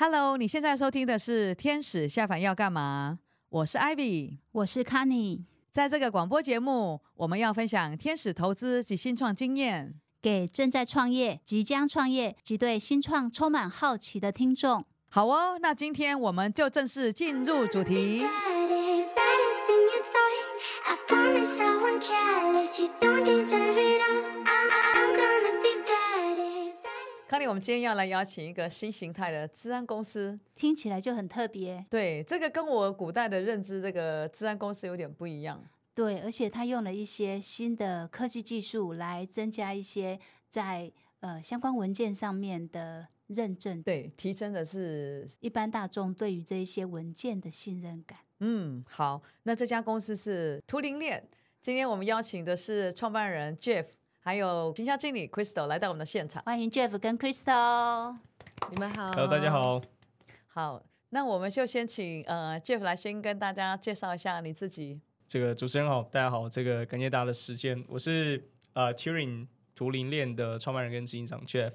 Hello，你现在收听的是《天使下凡要干嘛》？我是 Ivy，我是 Connie。在这个广播节目，我们要分享天使投资及新创经验，给正在创业、即将创业及对新创充满好奇的听众。好哦，那今天我们就正式进入主题。康妮，我们今天要来邀请一个新形态的资安公司，听起来就很特别。对，这个跟我古代的认知，这个资安公司有点不一样。对，而且他用了一些新的科技技术来增加一些在呃相关文件上面的认证。对，提升的是一般大众对于这一些文件的信任感。嗯，好，那这家公司是图灵链。今天我们邀请的是创办人 Jeff。还有行销经理 Crystal 来到我们的现场，欢迎 Jeff 跟 Crystal，你们好。Hello，大家好。好，那我们就先请呃 Jeff 来先跟大家介绍一下你自己。这个主持人好，大家好。这个感谢大家的时间，我是呃 Turing 图灵链的创办人跟执行长 Jeff。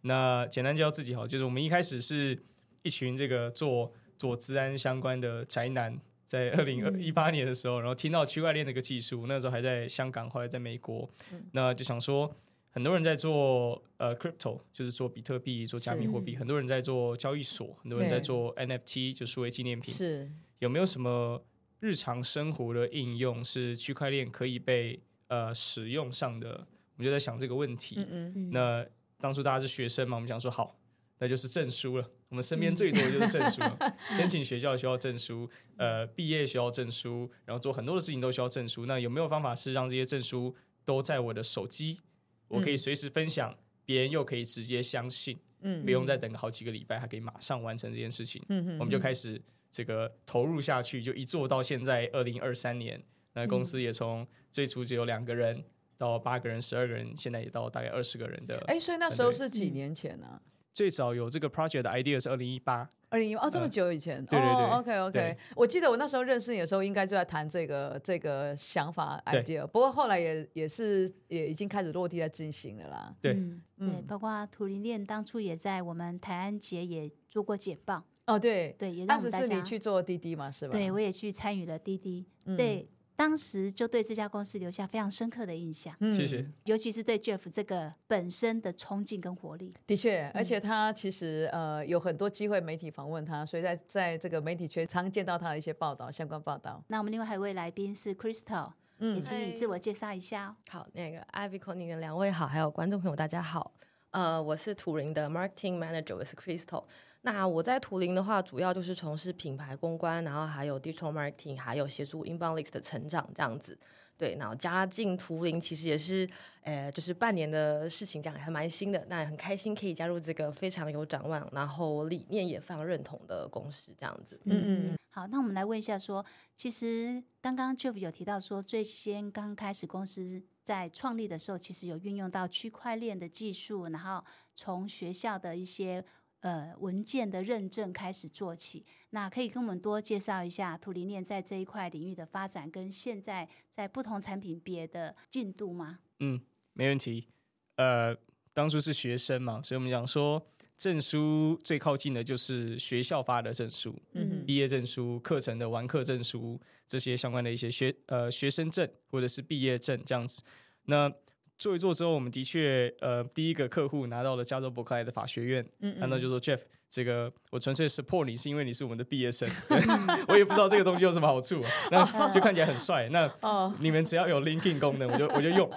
那简单介绍自己好，就是我们一开始是一群这个做做治安相关的宅男。在二零一八年的时候，然后听到区块链这个技术，那时候还在香港，后来在美国，那就想说，很多人在做呃 crypto，就是做比特币、做加密货币，很多人在做交易所，很多人在做 NFT，就数位纪念品。是有没有什么日常生活的应用是区块链可以被呃使用上的？我们就在想这个问题。嗯嗯。那当初大家是学生嘛，我们想说好。那就是证书了。我们身边最多的就是证书，嗯、申请学校需要证书，呃，毕业需要证书，然后做很多的事情都需要证书。那有没有方法是让这些证书都在我的手机，我可以随时分享，别人又可以直接相信，嗯，不用再等个好几个礼拜，还可以马上完成这件事情。嗯嗯，我们就开始这个投入下去，就一做到现在二零二三年，那公司也从最初只有两个人到八个人、十二个人，现在也到大概二十个人的。哎，所以那时候是几年前呢、啊？最早有这个 project 的 idea 是二零一八，二零一八哦，这么久以前，呃、对对对、哦、，OK OK，我记得我那时候认识你的时候，应该就在谈这个这个想法 idea，不过后来也也是也已经开始落地在进行了啦。对，嗯，对，包括图灵链当初也在我们台安节也做过简报。哦，对。对，也让我们大家当时是你去做滴滴嘛，是吧？对，我也去参与了滴滴，嗯、对。当时就对这家公司留下非常深刻的印象，谢谢。尤其是对 Jeff 这个本身的冲劲跟活力。的确，而且他其实呃有很多机会媒体访问他，所以在在这个媒体圈常见到他的一些报道，相关报道。那我们另外还有一位来宾是 Crystal，嗯，也请你自我介绍一下。好，那个 Ivy Connie 的两位好，还有观众朋友大家好。呃，我是图灵的 Marketing Manager，我是 Crystal。那我在图灵的话，主要就是从事品牌公关，然后还有 Digital Marketing，还有协助 Inbound List 的成长这样子。对，然后加进图灵其实也是，呃，就是半年的事情，这样还蛮新的。那也很开心可以加入这个非常有展望，然后理念也非常认同的公司这样子。嗯嗯。好，那我们来问一下说，说其实刚刚 Jeff 有提到说，最先刚开始公司在创立的时候，其实有运用到区块链的技术，然后从学校的一些。呃，文件的认证开始做起，那可以跟我们多介绍一下图灵链在这一块领域的发展，跟现在在不同产品别的进度吗？嗯，没问题。呃，当初是学生嘛，所以我们讲说证书最靠近的就是学校发的证书，嗯，毕业证书、课程的完课证书这些相关的一些学呃学生证或者是毕业证这样子。那做一做之后，我们的确，呃，第一个客户拿到了加州伯克莱的法学院，嗯，嗯，那就说 Jeff，这个我纯粹 support 你，是因为你是我们的毕业生，我也不知道这个东西有什么好处，那就看起来很帅，那你们只要有 linking 功能，我就我就用。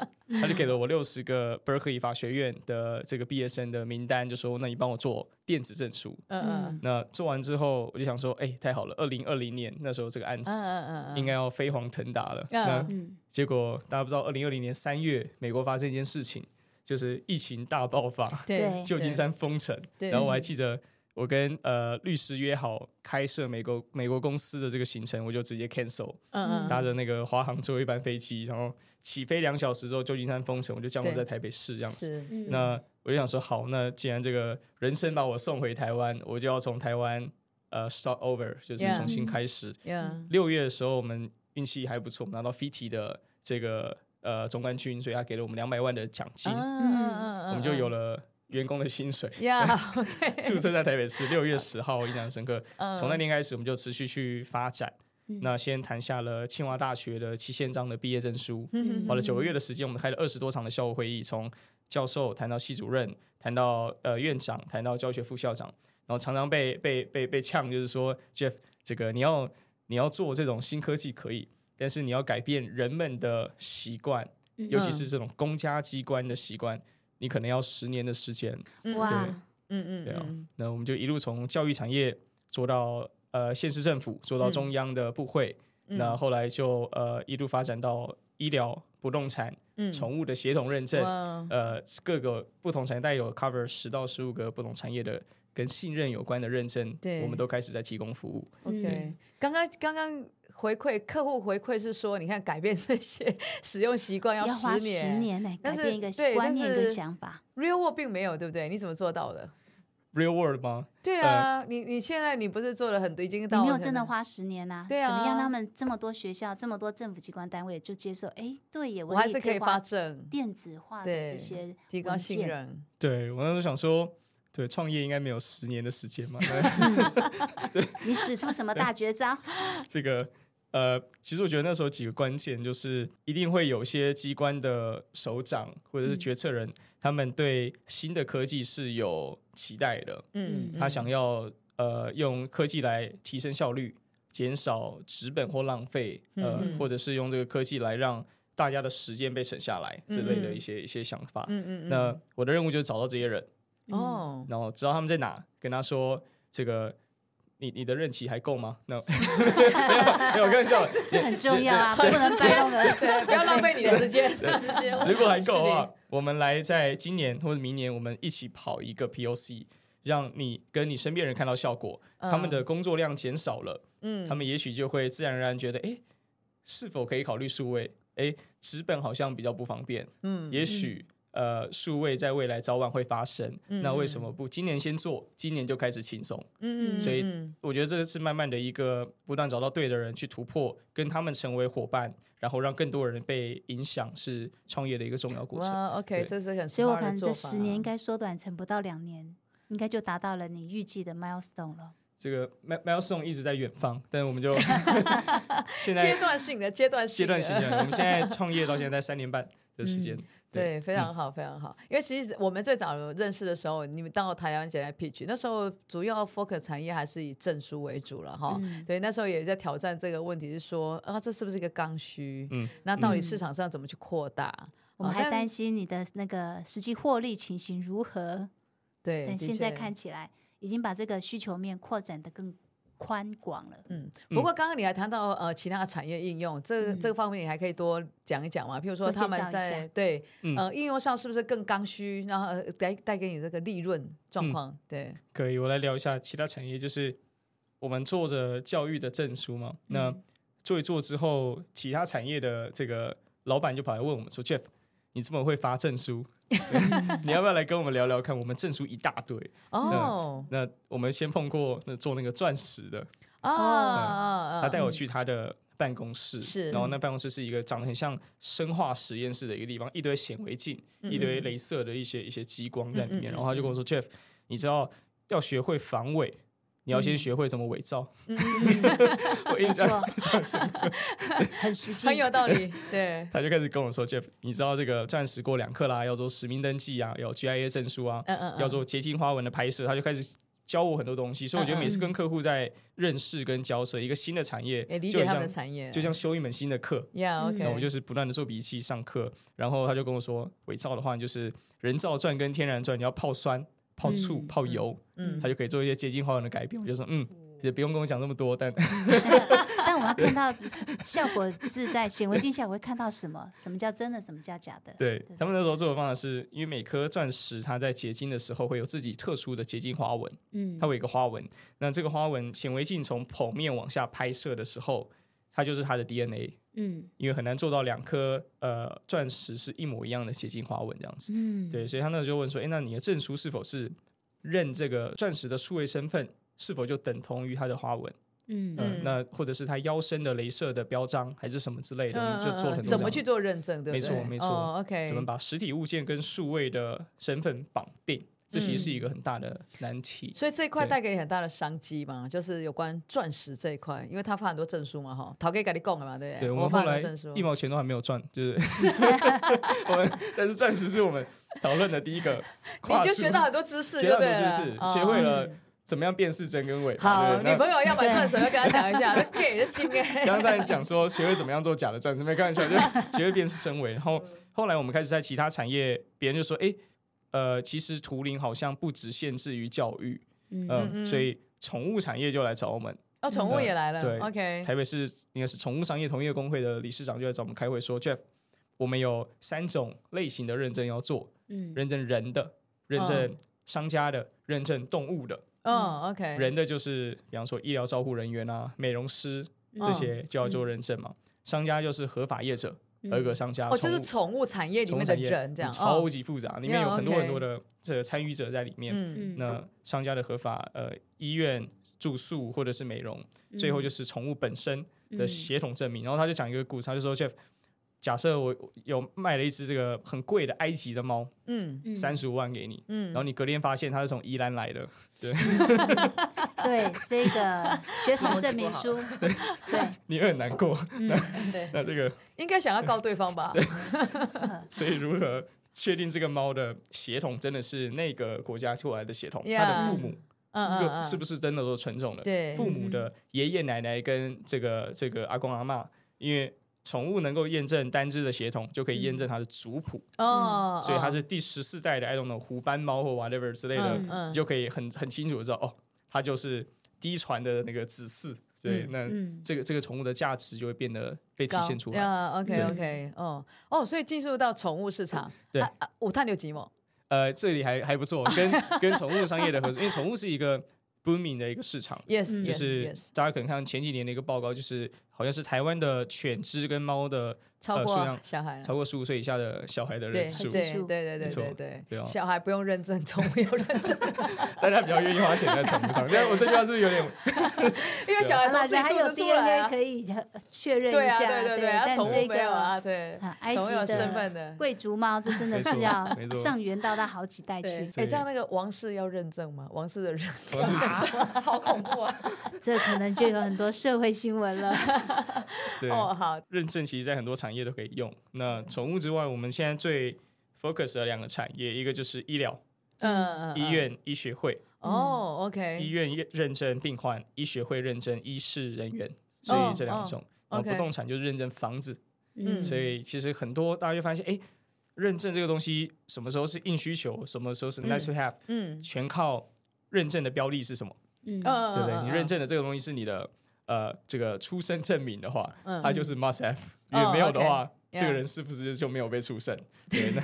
他就给了我六十个 Berkeley 法学院的这个毕业生的名单，就说：“那你帮我做电子证书。”嗯嗯。那做完之后，我就想说：“哎、欸，太好了！二零二零年那时候这个案子应该要飞黄腾达了。嗯嗯”那结果大家不知道，二零二零年三月，美国发生一件事情，就是疫情大爆发，对，旧金山封城。然后我还记得，我跟呃律师约好开设美国美国公司的这个行程，我就直接 cancel。嗯嗯。搭着那个华航最后一班飞机，然后。起飞两小时之后，旧金山封城，我就降落在台北市这样子。那我就想说，好，那既然这个人生把我送回台湾，我就要从台湾呃 start over，就是重新开始。六.月的时候，我们运气还不错，拿到 FITI 的这个呃总冠军，所以他给了我们两百万的奖金。Uh, uh, uh, uh, uh. 我们就有了员工的薪水。呀，OK，注册在台北市，六月十号，我印象深刻。从那天开始，我们就持续去发展。那先谈下了清华大学的七千张的毕业证书，花了九个月的时间，我们开了二十多场的校务会议，从教授谈到系主任，谈到呃院长，谈到教学副校长，然后常常被被被被呛，就是说 Jeff，这个你要你要做这种新科技可以，但是你要改变人们的习惯，尤其是这种公家机关的习惯，你可能要十年的时间。哇，嗯嗯，对啊，那我们就一路从教育产业做到。呃，县市政府做到中央的部会，嗯、那后来就呃一路发展到医疗、不动产、嗯、宠物的协同认证，呃，各个不同产业带有 cover 十到十五个不同产业的跟信任有关的认证，对。我们都开始在提供服务。OK，刚刚刚刚回馈客户回馈是说，你看改变这些使用习惯要十年，十年呢，改变一个观念跟想法，Real World 并没有，对不对？你怎么做到的？Real world 吗？对啊，呃、你你现在你不是做了很多，已经到你没有真的花十年呐、啊？对啊，怎么样？他们这么多学校，这么多政府机关单位就接受？哎，对耶，我还是可以发证，电子化的这些提高信任。对我那时候想说，对创业应该没有十年的时间嘛？对 你使出什么大绝招？这个呃，其实我觉得那时候几个关键就是，一定会有些机关的首长或者是决策人。嗯他们对新的科技是有期待的，嗯，他想要呃用科技来提升效率，减少纸本或浪费，呃，嗯、或者是用这个科技来让大家的时间被省下来之类的一些、嗯、一些想法。嗯嗯，那我的任务就是找到这些人，哦、嗯，然后知道他们在哪，跟他说这个。你你的任期还够吗？那、no. 没有，开玩笑，这很重要啊，不能白用了，不要浪费你的时间。如果还够的话，我们来在今年或者明年，我们一起跑一个 POC，让你跟你身边人看到效果，嗯、他们的工作量减少了，嗯，他们也许就会自然而然觉得，哎，是否可以考虑数位？哎，纸本好像比较不方便，嗯，也许。呃，数位在未来早晚会发生，嗯、那为什么不今年先做？今年就开始轻松，嗯嗯，所以我觉得这个是慢慢的一个不断找到对的人去突破，跟他们成为伙伴，然后让更多人被影响，是创业的一个重要过程。OK，对这是很，所以我看这十年应该缩短成不到两年，应该就达到了你预计的 milestone 了。这个 milestone 一直在远方，但是我们就 现在阶段性的阶段性的阶段性的，我们现在创业到现在三年半的时间。嗯对，非常好，非常好。因为其实我们最早认识的时候，你们到台湾前来 pitch，那时候主要 focus 产业还是以证书为主了哈。嗯、对，那时候也在挑战这个问题，是说啊，这是不是一个刚需？嗯，那到底市场上怎么去扩大？我们还担心你的那个实际获利情形如何？对，但现在看起来已经把这个需求面扩展的更宽广了，嗯，不过刚刚你还谈到呃其他的产业应用，这个、这个方面你还可以多讲一讲嘛？譬如说他们在对呃应用上是不是更刚需，然后带带给你这个利润状况？嗯、对，可以，我来聊一下其他产业，就是我们做着教育的证书嘛，那做一做之后，其他产业的这个老板就跑来问我们说，Jeff。你这么会发证书，你要不要来跟我们聊聊看？我们证书一大堆哦。那我们先碰过那做那个钻石的哦，他带我去他的办公室，是，然后那办公室是一个长得很像生化实验室的一个地方，一堆显微镜，一堆镭射的一些一些激光在里面。然后他就跟我说：“Jeff，你知道要学会防伪。”你要先学会怎么伪造，我印象 很实际，很有道理。对，他就开始跟我说：“Jeff，你知道这个钻石过两克啦要做实名登记啊，有 GIA 证书啊，要做结晶花纹的拍摄。”他就开始教我很多东西，所以我觉得每次跟客户在认识跟交涉一个新的产业，理解他们的产业，就像修一门新的课。Yeah，OK。我就是不断的做笔记上课，然后他就跟我说：“伪造的话，就是人造钻跟天然钻，你要泡酸。”泡醋、泡油，嗯，它就可以做一些结晶花纹的改变。我就说，嗯，也不用跟我讲那么多，但 但我要看到 效果是在显微镜下，我会看到什么？什么叫真的？什么叫假的？对他们那时候做的方法是，因为每颗钻石它在结晶的时候会有自己特殊的结晶花纹，嗯，它会有一个花纹。那这个花纹显微镜从剖面往下拍摄的时候，它就是它的 DNA。嗯，因为很难做到两颗呃钻石是一模一样的结晶花纹这样子，嗯，对，所以他那时候就问说，哎，那你的证书是否是认这个钻石的数位身份，是否就等同于它的花纹？嗯嗯，那或者是它腰身的镭射的标章，还是什么之类的，嗯、就做很多。怎么去做认证？对不对？没错没错，OK，怎么把实体物件跟数位的身份绑定？这其实是一个很大的难题。所以这一块带给你很大的商机嘛，就是有关钻石这一块，因为他发很多证书嘛，哈，陶给给你供的嘛，对不对？对，我们后来一毛钱都还没有赚，就是 我们，但是钻石是我们讨论的第一个，你就学到很多知识，学到很多知识，学会了。怎么样辨识真跟伪？好，女朋友要买钻石，要跟他讲一下，那给的金哎。刚才讲说学会怎么样做假的钻石，没开玩笑，就学会辨识真伪。然后后来我们开始在其他产业，别人就说，哎，呃，其实图灵好像不只限制于教育，嗯，所以宠物产业就来找我们。哦，宠物也来了。对，OK。台北市应该是宠物商业同业工会的理事长就来找我们开会说，Jeff，我们有三种类型的认证要做，嗯，认证人的，认证商家的，认证动物的。嗯，OK，人的就是，比方说医疗照护人员啊、美容师这些就要做认证嘛。商家就是合法业者，合格商家。哦，就是宠物产业里面的人这样，超级复杂，里面有很多很多的这个参与者在里面。那商家的合法呃医院住宿或者是美容，最后就是宠物本身的血统证明。然后他就讲一个故事，他就说，Jeff。假设我有卖了一只这个很贵的埃及的猫，嗯，三十五万给你，嗯，然后你隔天发现它是从宜兰来的，对，对，这个血统证明书，对，你会很难过，那那这个应该想要告对方吧？对，所以如何确定这个猫的血统真的是那个国家过来的血统？它的父母，嗯是不是真的都纯种的？对，父母的爷爷奶奶跟这个这个阿公阿妈，因为。宠物能够验证单只的血统，就可以验证它的族谱。哦，所以它是第十四代的，I don't know，虎斑猫或 whatever 之类的，你就可以很很清楚的知道，哦，它就是嫡传的那个子嗣，所以那这个这个宠物的价值就会变得被体现出来。OK OK，哦。哦，所以进入到宠物市场，对，五碳六几毛？呃，这里还还不错，跟跟宠物商业的合作，因为宠物是一个 booming 的一个市场，yes，就是大家可能看前几年的一个报告，就是。好像是台湾的犬只跟猫的超过小孩，超过十五岁以下的小孩的人数，对对对对对对，小孩不用认证，宠物有认证，大家比较愿意花钱在宠物上。我这句话是不是有点？因为小孩从自己肚子出来可以确认一下，对对对，宠物没有啊，对，宠物有身份的贵族猫，这真的是要上缘到它好几代去。哎，这样那个王室要认证吗？王室的人，好恐怖啊！这可能就有很多社会新闻了。对，哦，好，认证其实在很多产业都可以用。那宠物之外，我们现在最 focus 的两个产业，一个就是医疗，嗯，医院医学会，哦，OK，医院认证病患，医学会认证医事人员，所以这两种。然后不动产就是认证房子，嗯，所以其实很多大家就发现，哎，认证这个东西什么时候是硬需求，什么时候是 nice to have，嗯，全靠认证的标的是什么，嗯，对不对？你认证的这个东西是你的。呃，这个出生证明的话，它就是 must have。因为没有的话，这个人是不是就没有被出生？对，那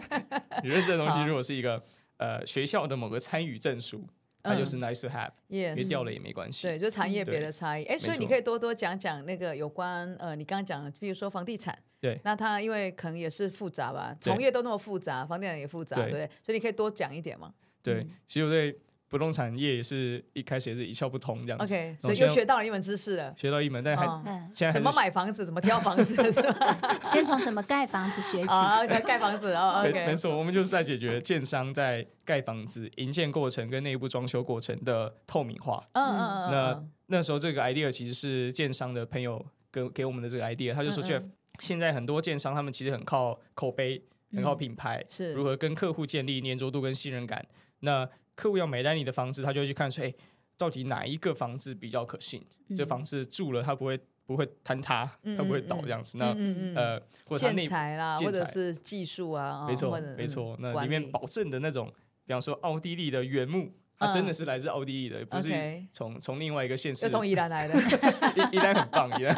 你认证的东西如果是一个呃学校的某个参与证书，它就是 nice to have，因为掉了也没关系。对，就产业别的差异。哎，所以你可以多多讲讲那个有关呃，你刚刚讲，比如说房地产，对，那它因为可能也是复杂吧，从业都那么复杂，房地产也复杂，对不对？所以你可以多讲一点嘛。对，其实我对。不动产业也是一开始也是一窍不通这样子，OK，所以就学到了一门知识了。学到一门，但还现在怎么买房子，怎么挑房子是吧？先从怎么盖房子学起。啊，盖房子哦，OK，没错，我们就是在解决建商在盖房子营建过程跟内部装修过程的透明化。嗯嗯嗯。那那时候这个 idea 其实是建商的朋友给给我们的这个 idea，他就说 Jeff，现在很多建商他们其实很靠口碑，很靠品牌，是如何跟客户建立黏着度跟信任感。那客户要买单你的房子，他就会去看说，哎，到底哪一个房子比较可信？嗯、这房子住了，它不会不会坍塌，嗯、它不会倒这样子。嗯、那、嗯、呃，或者建材啦，或者是技术啊，没错没错。那里面保证的那种，比方说奥地利的原木，它真的是来自奥地利的，不是从从另外一个县市，就从宜兰来的。宜宜兰很棒，宜兰。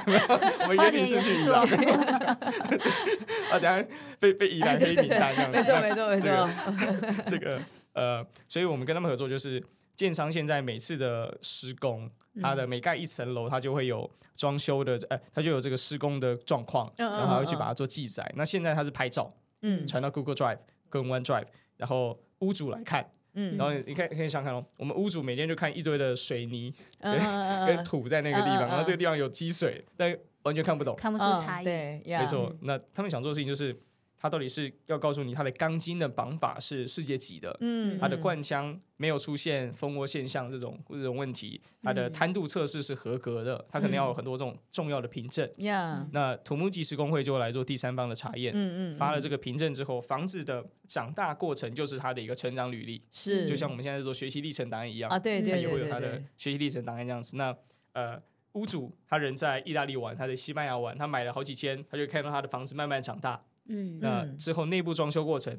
我们约定是去宜兰。啊，等下被被宜兰黑名单这样子。没错没错没错。这个。呃，所以我们跟他们合作，就是建商现在每次的施工，它的每盖一层楼，它就会有装修的，呃，它就有这个施工的状况，然后还会去把它做记载。那现在它是拍照，嗯，传到 Google Drive 跟 OneDrive，然后屋主来看，嗯，然后你可以可以想看哦，我们屋主每天就看一堆的水泥 跟土在那个地方，然后这个地方有积水，但完全看不懂，看不出差异，对，没错。那他们想做的事情就是。它到底是要告诉你它的钢筋的绑法是世界级的，嗯，它的灌浆没有出现蜂窝现象这种这种问题，它的摊度测试是合格的，它可能要有很多这种重要的凭证。呀，那土木技师工会就会来做第三方的查验，嗯嗯，发了这个凭证之后，房子的长大过程就是它的一个成长履历，是就像我们现在做学习历程档案一样啊，对对对，它也会有它的学习历程档案这样子。那呃。屋主他人在意大利玩，他在西班牙玩，他买了好几千，他就看到他的房子慢慢长大。嗯，那之后内部装修过程，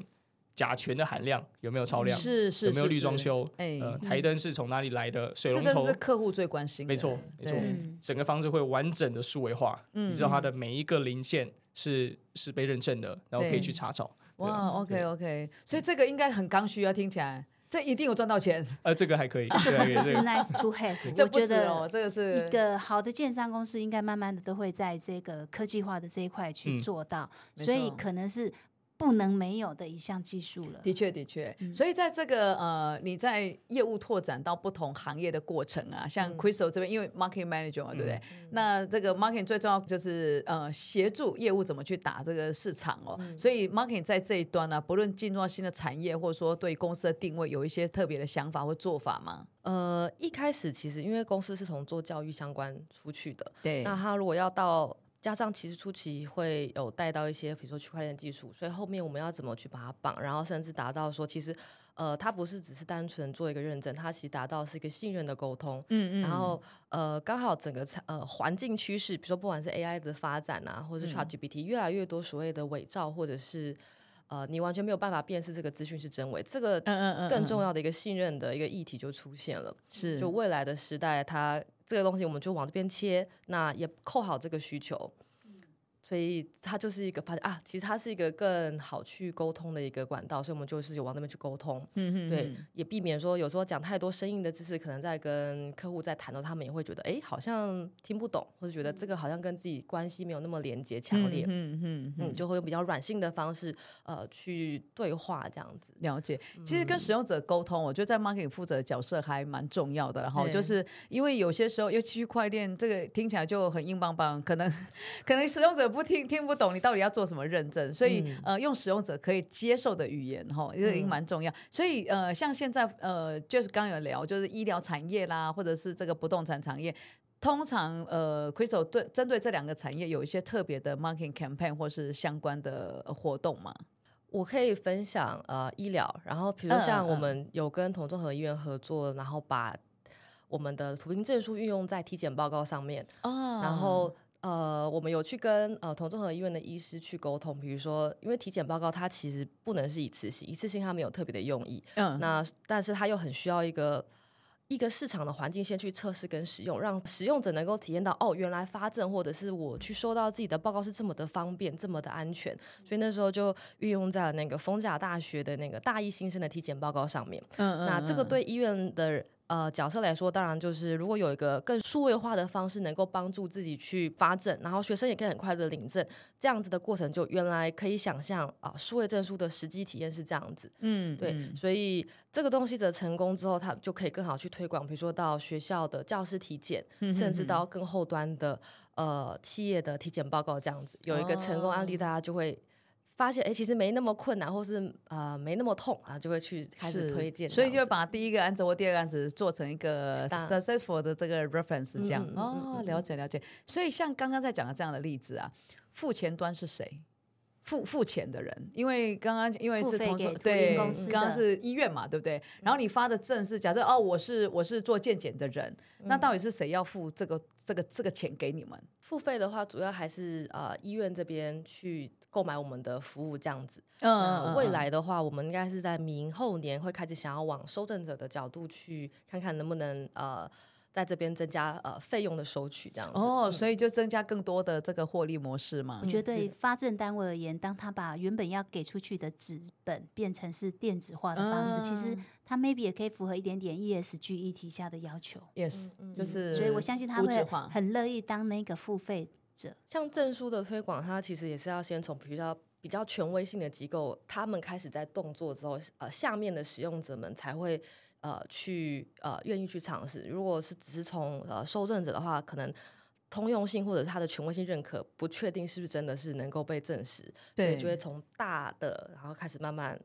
甲醛的含量有没有超量？是是，有没有绿装修？哎，呃，台灯是从哪里来的？水龙头是客户最关心。没错没错，整个房子会完整的数位化，你知道它的每一个零件是是被认证的，然后可以去查找。哇，OK OK，所以这个应该很刚需啊，听起来。这一定有赚到钱，呃，这个还可以，这个是 nice to have。我觉得这个是一个好的建商公司，应该慢慢的都会在这个科技化的这一块去做到，所以可能是。不能没有的一项技术了。的确，的确。嗯、所以在这个呃，你在业务拓展到不同行业的过程啊，像 Crystal 这边，因为 Marketing Manager 嘛，对不对？嗯、那这个 Marketing 最重要就是呃，协助业务怎么去打这个市场哦。嗯、所以 Marketing 在这一端呢、啊，不论进入到新的产业，或者说对公司的定位，有一些特别的想法或做法吗？呃，一开始其实因为公司是从做教育相关出去的，对。那他如果要到加上其实初期会有带到一些，比如说区块链技术，所以后面我们要怎么去把它绑，然后甚至达到说，其实呃，它不是只是单纯做一个认证，它其实达到是一个信任的沟通。嗯嗯。然后呃，刚好整个呃环境趋势，比如说不管是 AI 的发展啊，或者是 ChatGPT，越来越多所谓的伪造，或者是呃你完全没有办法辨识这个资讯是真伪，这个更重要的一个信任的一个议题就出现了。是。就未来的时代，它。这个东西我们就往这边切，那也扣好这个需求。所以它就是一个发现啊，其实它是一个更好去沟通的一个管道，所以我们就是有往那边去沟通，嗯嗯，对，也避免说有时候讲太多生硬的知识，可能在跟客户在谈的时候，他们也会觉得哎，好像听不懂，或者觉得这个好像跟自己关系没有那么连接强烈，嗯嗯嗯，就会用比较软性的方式呃去对话这样子。了解，其实跟使用者沟通，我觉得在 marketing 负责的角色还蛮重要的。然后就是因为有些时候，尤其区块链这个听起来就很硬邦邦，可能 可能使用者不。听听不懂你到底要做什么认证，所以、嗯、呃用使用者可以接受的语言哈，这个已经蛮重要。所以呃像现在呃就是刚有聊，就是医疗产业啦，或者是这个不动产产业，通常呃 Crystal 对针对这两个产业有一些特别的 marketing campaign 或是相关的活动吗？我可以分享呃医疗，然后比如像我们有跟同综合医院合作，然后把我们的图灵证书运用在体检报告上面，哦、然后。呃，我们有去跟呃同综合医院的医师去沟通，比如说，因为体检报告它其实不能是一次性，一次性它没有特别的用意，嗯，那但是它又很需要一个一个市场的环境先去测试跟使用，让使用者能够体验到哦，原来发证或者是我去收到自己的报告是这么的方便，这么的安全，所以那时候就运用在了那个逢甲大学的那个大一新生的体检报告上面，嗯，嗯，嗯，那这个对医院的。呃，角色来说，当然就是如果有一个更数位化的方式，能够帮助自己去发证，然后学生也可以很快的领证，这样子的过程就原来可以想象啊，数位证书的实际体验是这样子。嗯，对，嗯、所以这个东西的成功之后，它就可以更好去推广，比如说到学校的教师体检，嗯、哼哼甚至到更后端的呃企业的体检报告这样子，有一个成功案例，大家就会。发现哎，其实没那么困难，或是呃没那么痛啊，就会去开始推荐，所以就把第一个案子或第二个案子做成一个 successful 的这个 reference，这样、嗯、哦，了解了解。所以像刚刚在讲的这样的例子啊，付钱端是谁？付付钱的人，因为刚刚因为是同时对，刚刚是医院嘛，对不对？然后你发的证是假设哦，我是我是做健检的人，嗯、那到底是谁要付这个这个这个钱给你们？付费的话，主要还是呃医院这边去购买我们的服务这样子。嗯，未来的话，我们应该是在明后年会开始想要往收证者的角度去看看能不能呃。在这边增加呃费用的收取这样子哦，所以就增加更多的这个获利模式嘛。我觉得对发证单位而言，当他把原本要给出去的纸本变成是电子化的方式，嗯、其实他 maybe 也可以符合一点点 ESG 议题下的要求。Yes，就是所以我相信他会很乐意当那个付费者。像证书的推广，它其实也是要先从比较比较权威性的机构，他们开始在动作之后，呃，下面的使用者们才会。呃，去呃，愿意去尝试。如果是只是从呃受证者的话，可能通用性或者它的权威性认可不确定是不是真的是能够被证实，对，就会从大的然后开始慢慢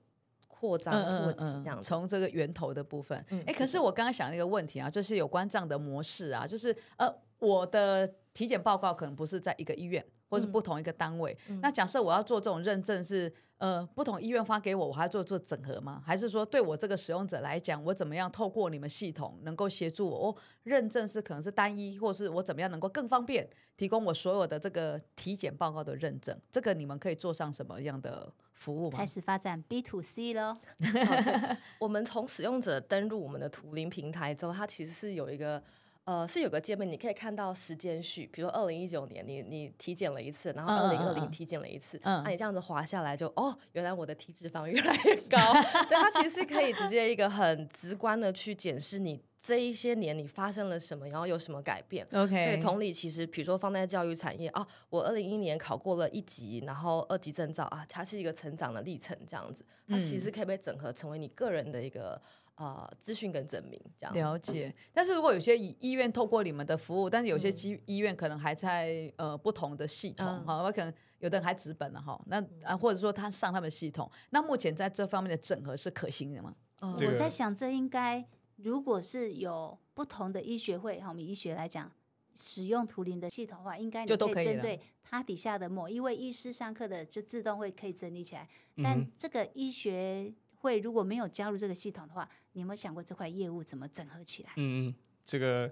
扩张这样，从这个源头的部分。哎、嗯，可是我刚刚想一个问题啊，就是有关这样的模式啊，就是呃，我的体检报告可能不是在一个医院。或是不同一个单位，嗯、那假设我要做这种认证是，呃，不同医院发给我，我还要做做整合吗？还是说对我这个使用者来讲，我怎么样透过你们系统能够协助我？哦，认证是可能是单一，或是我怎么样能够更方便提供我所有的这个体检报告的认证？这个你们可以做上什么样的服务吗？开始发展 B to C 喽。哦、我们从使用者登录我们的图灵平台之后，它其实是有一个。呃，是有个界面，你可以看到时间序，比如说二零一九年你你体检了一次，然后二零二零体检了一次，那、嗯。啊、你这样子滑下来就哦，原来我的体脂肪越来越高，对，它其实是可以直接一个很直观的去检视你这一些年你发生了什么，然后有什么改变。OK，所以同理，其实比如说放在教育产业啊，我二零一一年考过了一级，然后二级证照啊，它是一个成长的历程，这样子，它其实可以被整合成为你个人的一个。啊，资讯跟证明这样了解。但是如果有些医院透过你们的服务，但是有些医医院可能还在呃不同的系统哈，我、嗯、可能有的人还纸本了哈。那啊，或者说他上他们系统，那目前在这方面的整合是可行的吗？嗯、我在想，这应该如果是有不同的医学会哈，我们医学来讲，使用图灵的系统的话，应该你可以针对他底下的某一位医师上课的，就自动会可以整理起来。但这个医学。会如果没有加入这个系统的话，你有没有想过这块业务怎么整合起来？嗯嗯，这个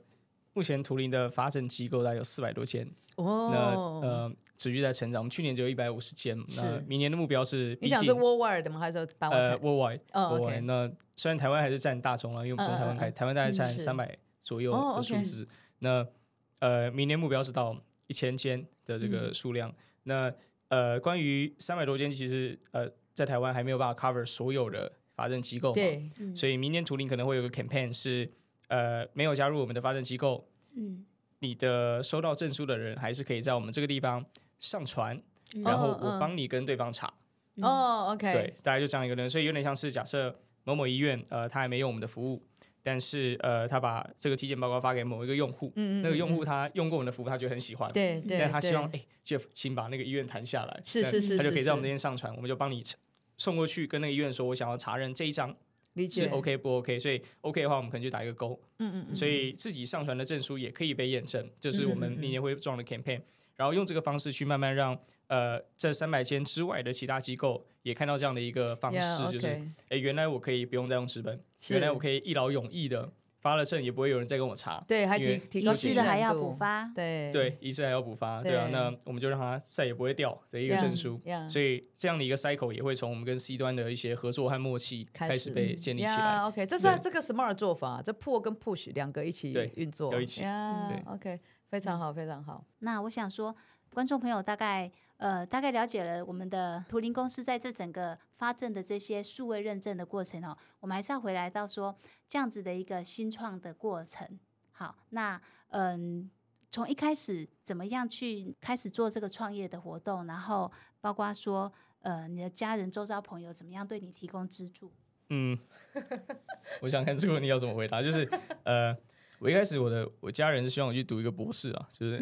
目前图灵的发证机构大概有四百多间哦，那呃持续在成长。我们去年只有一百五十间，那明年的目标是你想是 worldwide 的吗？还是呃 worldwide？哦，okay. 那虽然台湾还是占大宗了，因为我们从台湾开，uh, 台湾大概占三百左右的数字。Oh, okay. 那呃明年目标是到一千间的这个数量。嗯、那呃关于三百多间，其实呃。在台湾还没有办法 cover 所有的发证机构，对，嗯、所以明年图灵可能会有个 campaign 是，呃，没有加入我们的发证机构，嗯，你的收到证书的人还是可以在我们这个地方上传，嗯、然后我帮你跟对方查，哦，OK，对，大概就这样一个人，所以有点像是假设某某医院，呃，他还没用我们的服务。但是呃，他把这个体检报告发给某一个用户，嗯嗯嗯，那个用户他用过我们的服务，他觉得很喜欢，对对，但他希望哎，Jeff，请把那个医院谈下来，是是是，他就可以在我们这边上传，我们就帮你送过去，跟那个医院说，我想要查认这一张是 OK 不 OK，所以 OK 的话，我们可能就打一个勾，嗯嗯嗯，所以自己上传的证书也可以被验证，这是我们明年会做的 campaign，然后用这个方式去慢慢让。呃，这三百间之外的其他机构也看到这样的一个方式，yeah, okay. 就是，哎，原来我可以不用再用纸本，原来我可以一劳永逸的发了证，也不会有人再跟我查。对，还提提高一次的还要补发，对对，一次还要补发，对啊，那我们就让他再也不会掉的一个证书。Yeah, yeah. 所以这样的一个 cycle 也会从我们跟 C 端的一些合作和默契开始被建立起来。Yeah, OK，这是这个 smart 做法，这 pull 跟 push 两个一起运作，有一起。对，OK，非常好，非常好。那我想说，观众朋友大概。呃，大概了解了我们的图灵公司在这整个发证的这些数位认证的过程哦，我们还是要回来到说这样子的一个新创的过程。好，那嗯，从一开始怎么样去开始做这个创业的活动，然后包括说呃，你的家人、周遭朋友怎么样对你提供资助？嗯，我想看这个问题要怎么回答，就是呃。我一开始我的我家人是希望我去读一个博士啊，就是，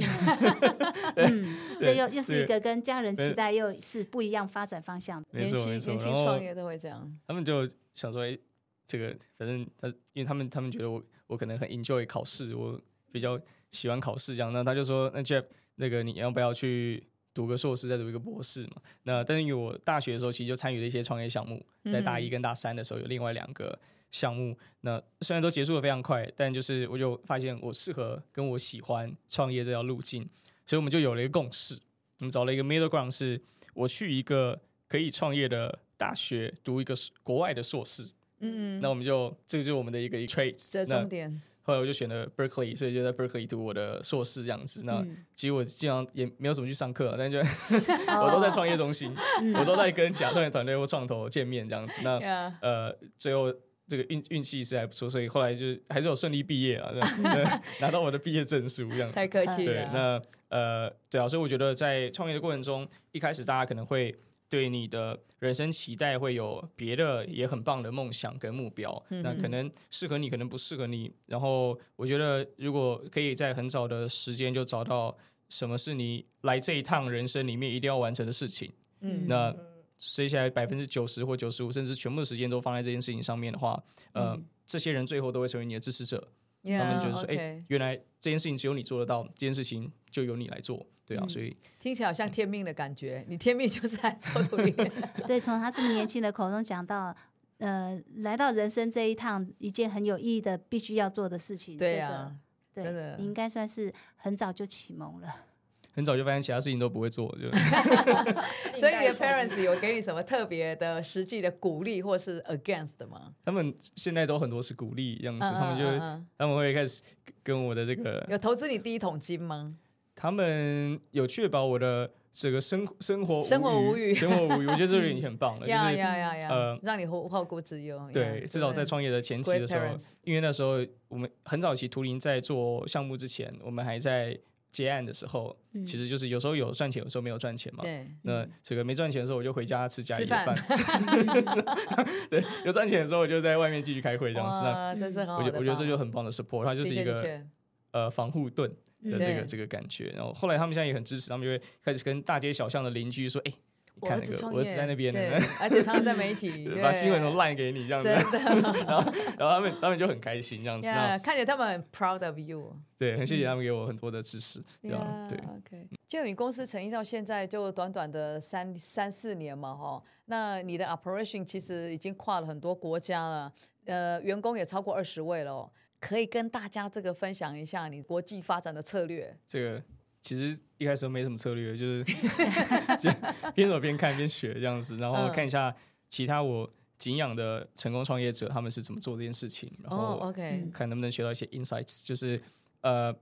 嗯，这又又是一个跟家人期待又是不一样发展方向。年轻年轻创业都会这样。他们就想说，哎，这个反正他，因为他们他们觉得我我可能很 enjoy 考试，我比较喜欢考试这样。那他就说，那 Jeff，那个你要不要去读个硕士，再读一个博士嘛？那但是因为我大学的时候其实就参与了一些创业项目，在大一跟大三的时候有另外两个。项目那虽然都结束的非常快，但就是我就发现我适合跟我喜欢创业这条路径，所以我们就有了一个共识，我们找了一个 middle ground，是我去一个可以创业的大学读一个国外的硕士，嗯嗯，那我们就这个就是我们的一个 traits，这重点。后来我就选了 Berkeley，所以就在 Berkeley 读我的硕士这样子。那其实我经常也没有怎么去上课，但就 我都在创业中心，我都在跟其他创业团队或创投见面这样子。那 呃最后。这个运运气是还不错，所以后来就还是有顺利毕业了，拿到我的毕业证书这样。太客气了。对，那呃，对啊，所以我觉得在创业的过程中，一开始大家可能会对你的人生期待会有别的也很棒的梦想跟目标，嗯、那可能适合你，可能不适合你。然后我觉得，如果可以在很早的时间就找到什么是你来这一趟人生里面一定要完成的事情，嗯，那接下来百分之九十或九十五，甚至全部的时间都放在这件事情上面的话，呃，嗯、这些人最后都会成为你的支持者。Yeah, 他们觉得说，哎原来这件事情只有你做得到，这件事情就由你来做，对啊，嗯、所以听起来好像天命的感觉，你天命就是来做独立。对，从他这么年轻的口中讲到，呃，来到人生这一趟，一件很有意义的、必须要做的事情。对啊，真的，你应该算是很早就启蒙了。很早就发现其他事情都不会做，就 所以你的 parents 有给你什么特别的实际的鼓励或是 against 的吗？他们现在都很多是鼓励样子，他们就他们会开始跟我的这个有投资你第一桶金吗？他们有确保我的这个生生活生活无语，生活无语，我觉得这个已经很棒了，就是呃让你后后顾之忧。对，至少在创业的前期的时候，因为那时候我们很早期图灵在做项目之前，我们还在。接案的时候，嗯、其实就是有时候有赚钱，有时候没有赚钱嘛。对，那这个没赚钱的时候，我就回家吃家里的饭。饭 对，有赚钱的时候，我就在外面继续开会这样子。那。我觉我觉得这就很棒的 support，它就是一个呃防护盾的这个这个感觉。然后后来他们现在也很支持，他们就会开始跟大街小巷的邻居说：“哎。”看那个，我儿子在那边，而且常常在媒 体把新闻都烂给你这样子，然后然后他们他们就很开心这样子，看着他们很 proud of you，对，很谢谢他们给我很多的支持，对对，OK，就你公司成立到现在就短短的三三四年嘛，哈，那你的 operation 其实已经跨了很多国家了，呃，员工也超过二十位了，可以跟大家这个分享一下你国际发展的策略，这个。其实一开始都没什么策略，就是 就边走边看边学这样子，然后看一下其他我敬仰的成功创业者他们是怎么做这件事情，然后 OK 看能不能学到一些 insights，就是呃，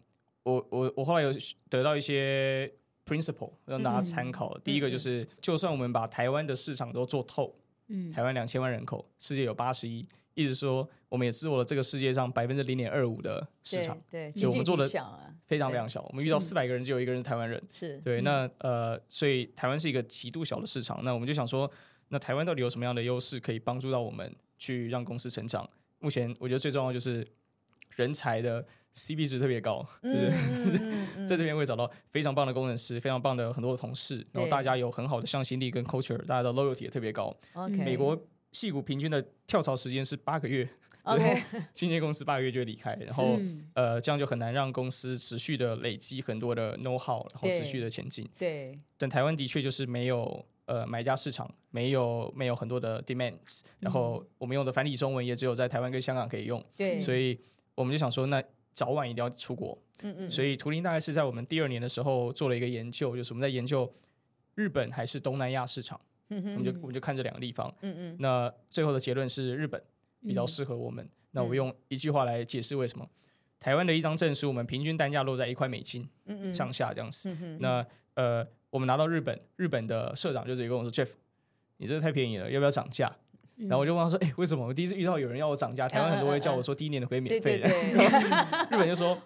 我我我后来有得到一些 principle 让大家参考。第一个就是，就算我们把台湾的市场都做透，嗯，台湾两千万人口，世界有八十亿。一直说，我们也做了这个世界上百分之零点二五的市场，对，就我们做的非常非常小。我们遇到四百个人，只有一个人是台湾人，是对。那呃，所以台湾是一个极度小的市场。那我们就想说，那台湾到底有什么样的优势可以帮助到我们去让公司成长？目前我觉得最重要就是人才的 CP 值特别高，就是 在这边会找到非常棒的工程师，非常棒的很多的同事，然后大家有很好的向心力跟 culture，大家的 loyalty 也特别高。美国。戏股平均的跳槽时间是八个月，OK，新进公司八个月就会离开，然后呃，这样就很难让公司持续的累积很多的 know how，然后持续的前进。对，但台湾的确就是没有呃买家市场，没有没有很多的 demands，然后我们用的繁体中文也只有在台湾跟香港可以用，对，所以我们就想说，那早晚一定要出国。嗯嗯，所以图灵大概是在我们第二年的时候做了一个研究，就是我们在研究日本还是东南亚市场。我们就我们就看这两个地方，嗯嗯，那最后的结论是日本比较适合我们。那我用一句话来解释为什么：台湾的一张证书，我们平均单价落在一块美金，上下这样子。那呃，我们拿到日本，日本的社长就直接跟我说：“Jeff，你这个太便宜了，要不要涨价？”然后我就问他说：“哎，为什么？我第一次遇到有人要我涨价，台湾很多会叫我说第一年的可以免费的，日本就说。”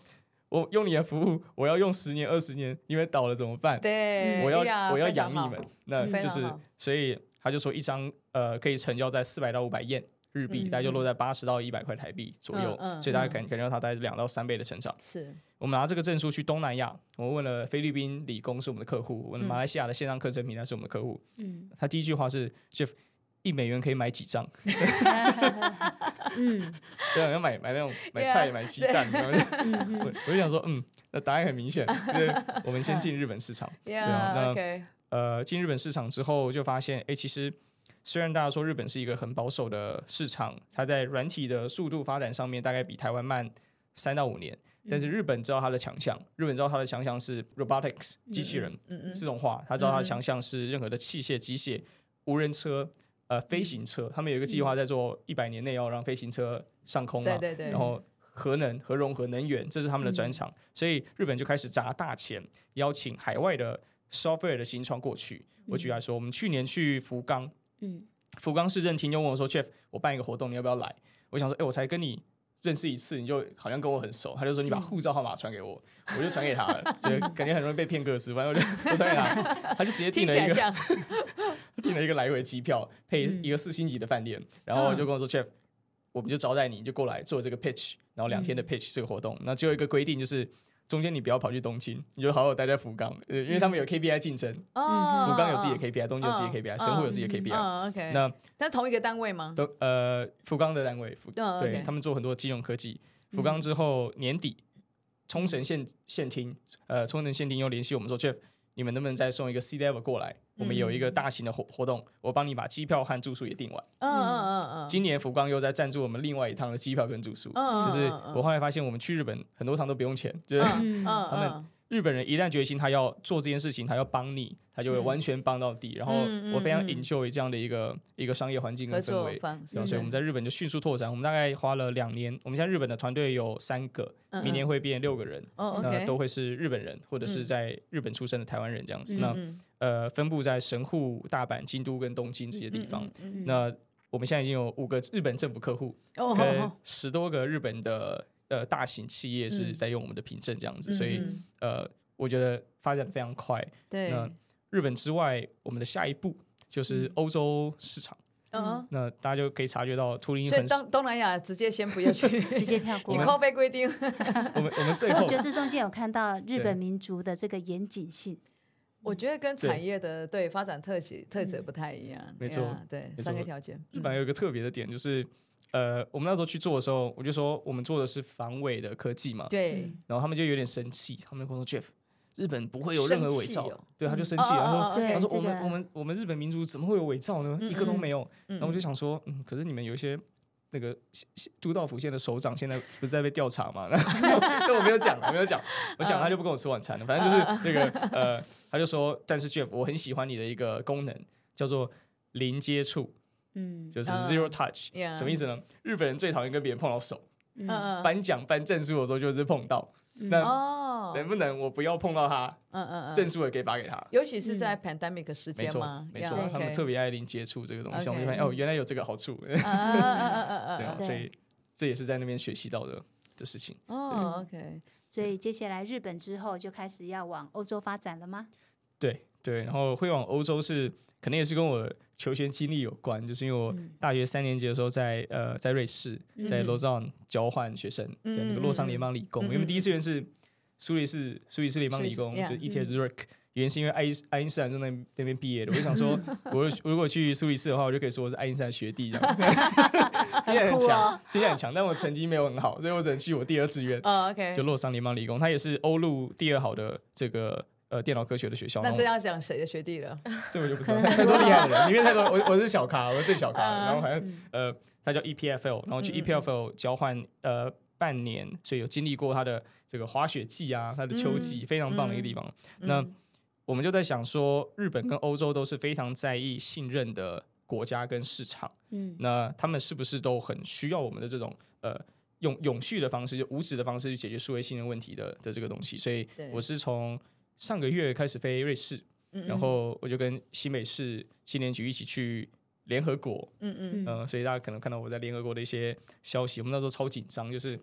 我用你的服务，我要用十年二十年，因为倒了怎么办？对，我要我要养你们，那就是所以他就说一张呃可以成交在四百到五百元日币，大概就落在八十到一百块台币左右，所以大家感感觉到它大概是两到三倍的成长。是我们拿这个证书去东南亚，我们问了菲律宾理工是我们的客户，问了马来西亚的线上课程平台是我们的客户，嗯，他第一句话是 Jeff。一美元可以买几张？嗯，对啊，要买买那种买菜、买鸡蛋。我我就想说，嗯，那答案很明显，因为我们先进日本市场。对啊，那呃，进日本市场之后，就发现，哎，其实虽然大家说日本是一个很保守的市场，它在软体的速度发展上面大概比台湾慢三到五年，但是日本知道它的强项，日本知道它的强项是 robotics 机器人，自动化，它知道它的强项是任何的器械、机械、无人车。呃，飞行车，他们有一个计划，在做一百年内要让飞行车上空嘛，对对对，然后核能、核融合能源，这是他们的专长，嗯、所以日本就开始砸大钱，邀请海外的 software 的新创过去。嗯、我举例来说，我们去年去福冈，嗯，福冈市政厅就问我说：“Jeff，我办一个活动，你要不要来？”我想说：“哎，我才跟你认识一次，你就好像跟我很熟，他就说你把护照号码传给我，我就传给他了，就感觉很容易被骗个资，反正我就 我传给他，他就直接订了一个 订了一个来回机票，配一个四星级的饭店，然后就跟我说 Jeff，我们就招待你，就过来做这个 pitch，然后两天的 pitch 这个活动，那只有一个规定就是。中间你不要跑去东京，你就好好待在福冈，呃，因为他们有 KPI 竞争，福冈有自己的 KPI，东京有自己的 KPI，神户有自己的 KPI。OK，那但同一个单位吗？都呃，福冈的单位，对他们做很多金融科技。福冈之后年底，冲绳县县厅，呃，冲绳县厅又联系我们说，Jeff，你们能不能再送一个 C level 过来？我们有一个大型的活活动，我帮你把机票和住宿也订完。嗯嗯嗯嗯。今年福冈又在赞助我们另外一趟的机票跟住宿。就是我后来发现，我们去日本很多趟都不用钱，就是他们日本人一旦决心他要做这件事情，他要帮你，他就会完全帮到底。然后我非常 enjoy 这样的一个一个商业环境跟氛围。所以我们在日本就迅速拓展。我们大概花了两年，我们现在日本的团队有三个，明年会变六个人，那都会是日本人或者是在日本出生的台湾人这样子。那呃，分布在神户、大阪、京都跟东京这些地方。那我们现在已经有五个日本政府客户，哦、跟十多个日本的呃大型企业是在用我们的凭证这样子。嗯、所以呃，我觉得发展非常快。对，那日本之外，我们的下一步就是欧洲市场。嗯，那大家就可以察觉到图灵。所以东东南亚直接先不要去，直接跳过。仅扣被规定。我们我们最后我觉得是中间有看到日本民族的这个严谨性。我觉得跟产业的对发展特性特质不太一样，没错，对三个条件。日本有一个特别的点，就是呃，我们那时候去做的时候，我就说我们做的是防伪的科技嘛，对。然后他们就有点生气，他们跟我说 Jeff，日本不会有任何伪造，对，他就生气，然后他说我们我们我们日本民族怎么会有伪造呢？一个都没有。然后我就想说，嗯，可是你们有一些。那个都道府县的首长现在不是在被调查吗？但我没有讲，我没有讲，我讲他就不跟我吃晚餐了。反正就是那个呃，他就说，但是 Jeff，我很喜欢你的一个功能，叫做零接触，嗯，就是 zero touch，什么意思呢？日本人最讨厌跟别人碰到手，嗯，颁奖颁证书的时候就是碰到，那。能不能我不要碰到他？嗯嗯嗯，证书也可以发给他。尤其是在 pandemic 时间吗？没错，他们特别爱零接触这个东西。我就发现哦，原来有这个好处。对啊，所以这也是在那边学习到的的事情。哦，OK。所以接下来日本之后就开始要往欧洲发展了吗？对对，然后会往欧洲是可能也是跟我求学经历有关，就是因为我大学三年级的时候在呃在瑞士，在洛桑交换学生，在那个洛桑联邦理工，因为第一志愿是。苏黎世，苏黎世联邦理工就 ETH Zurich，原因是因为爱因爱因斯坦在那那边毕业的。我就想说，我如果去苏黎世的话，我就可以说我是爱因斯坦学弟这样，今天很强，今天很强，但我成绩没有很好，所以我只能去我第二志愿。OK，就洛桑联邦理工，它也是欧陆第二好的这个呃电脑科学的学校。那这样讲谁的学弟了？这我就不知道，太多厉害的人，里面太多，我我是小咖，我是最小咖。然后好像呃，他叫 EPFL，然后去 EPFL 交换呃半年，所以有经历过他的。这个滑雪季啊，他的秋季非常棒的一个地方。那我们就在想说，日本跟欧洲都是非常在意信任的国家跟市场。嗯，那他们是不是都很需要我们的这种呃用永续的方式，就无止的方式去解决数位信任问题的的这个东西？所以我是从上个月开始飞瑞士，对然后我就跟新美市青年局一起去联合国。嗯嗯嗯、呃，所以大家可能看到我在联合国的一些消息。我们那时候超紧张，就是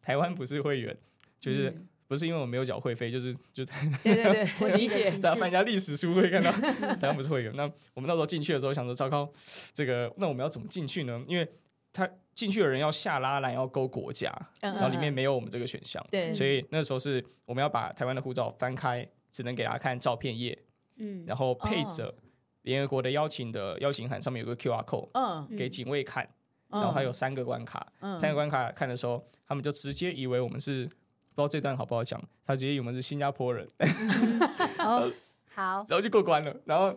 台湾不是会员。就是不是因为我没有缴会费，就是就对对对，我理解。大家翻一下历史书会看到，台湾不是会员。那我们那时候进去的时候，想说糟糕，这个那我们要怎么进去呢？因为他进去的人要下拉栏，要勾国家，然后里面没有我们这个选项。对，所以那时候是我们要把台湾的护照翻开，只能给他看照片页。嗯，然后配着联合国的邀请的邀请函，上面有个 QR code，嗯，给警卫看。然后还有三个关卡，三个关卡看的时候，他们就直接以为我们是。不知道这段好不好讲？他直接以为我们是新加坡人，好，然后就过关了，然后，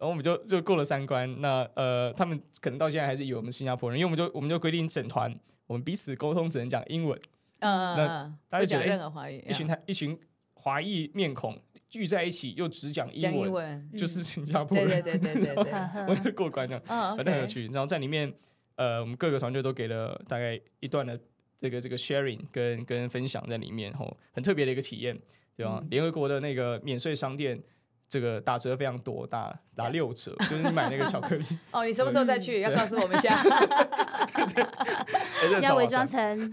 然后我们就就过了三关。那呃，他们可能到现在还是以为我们是新加坡人，因为我们就我们就规定整团我们彼此沟通只能讲英文。嗯，那大家觉得任何华语，一群台一群华裔面孔聚在一起，又只讲英文，就是新加坡人。对对对对对，我就过关了，反正很有趣。然后在里面，呃，我们各个团队都给了大概一段的。这个这个 sharing 跟跟分享在里面吼，很特别的一个体验，对吧？联、嗯、合国的那个免税商店这个打折非常多，打打六折，就是你买那个巧克力。哦，你什么时候再去？要告诉我们一下。你要伪装成？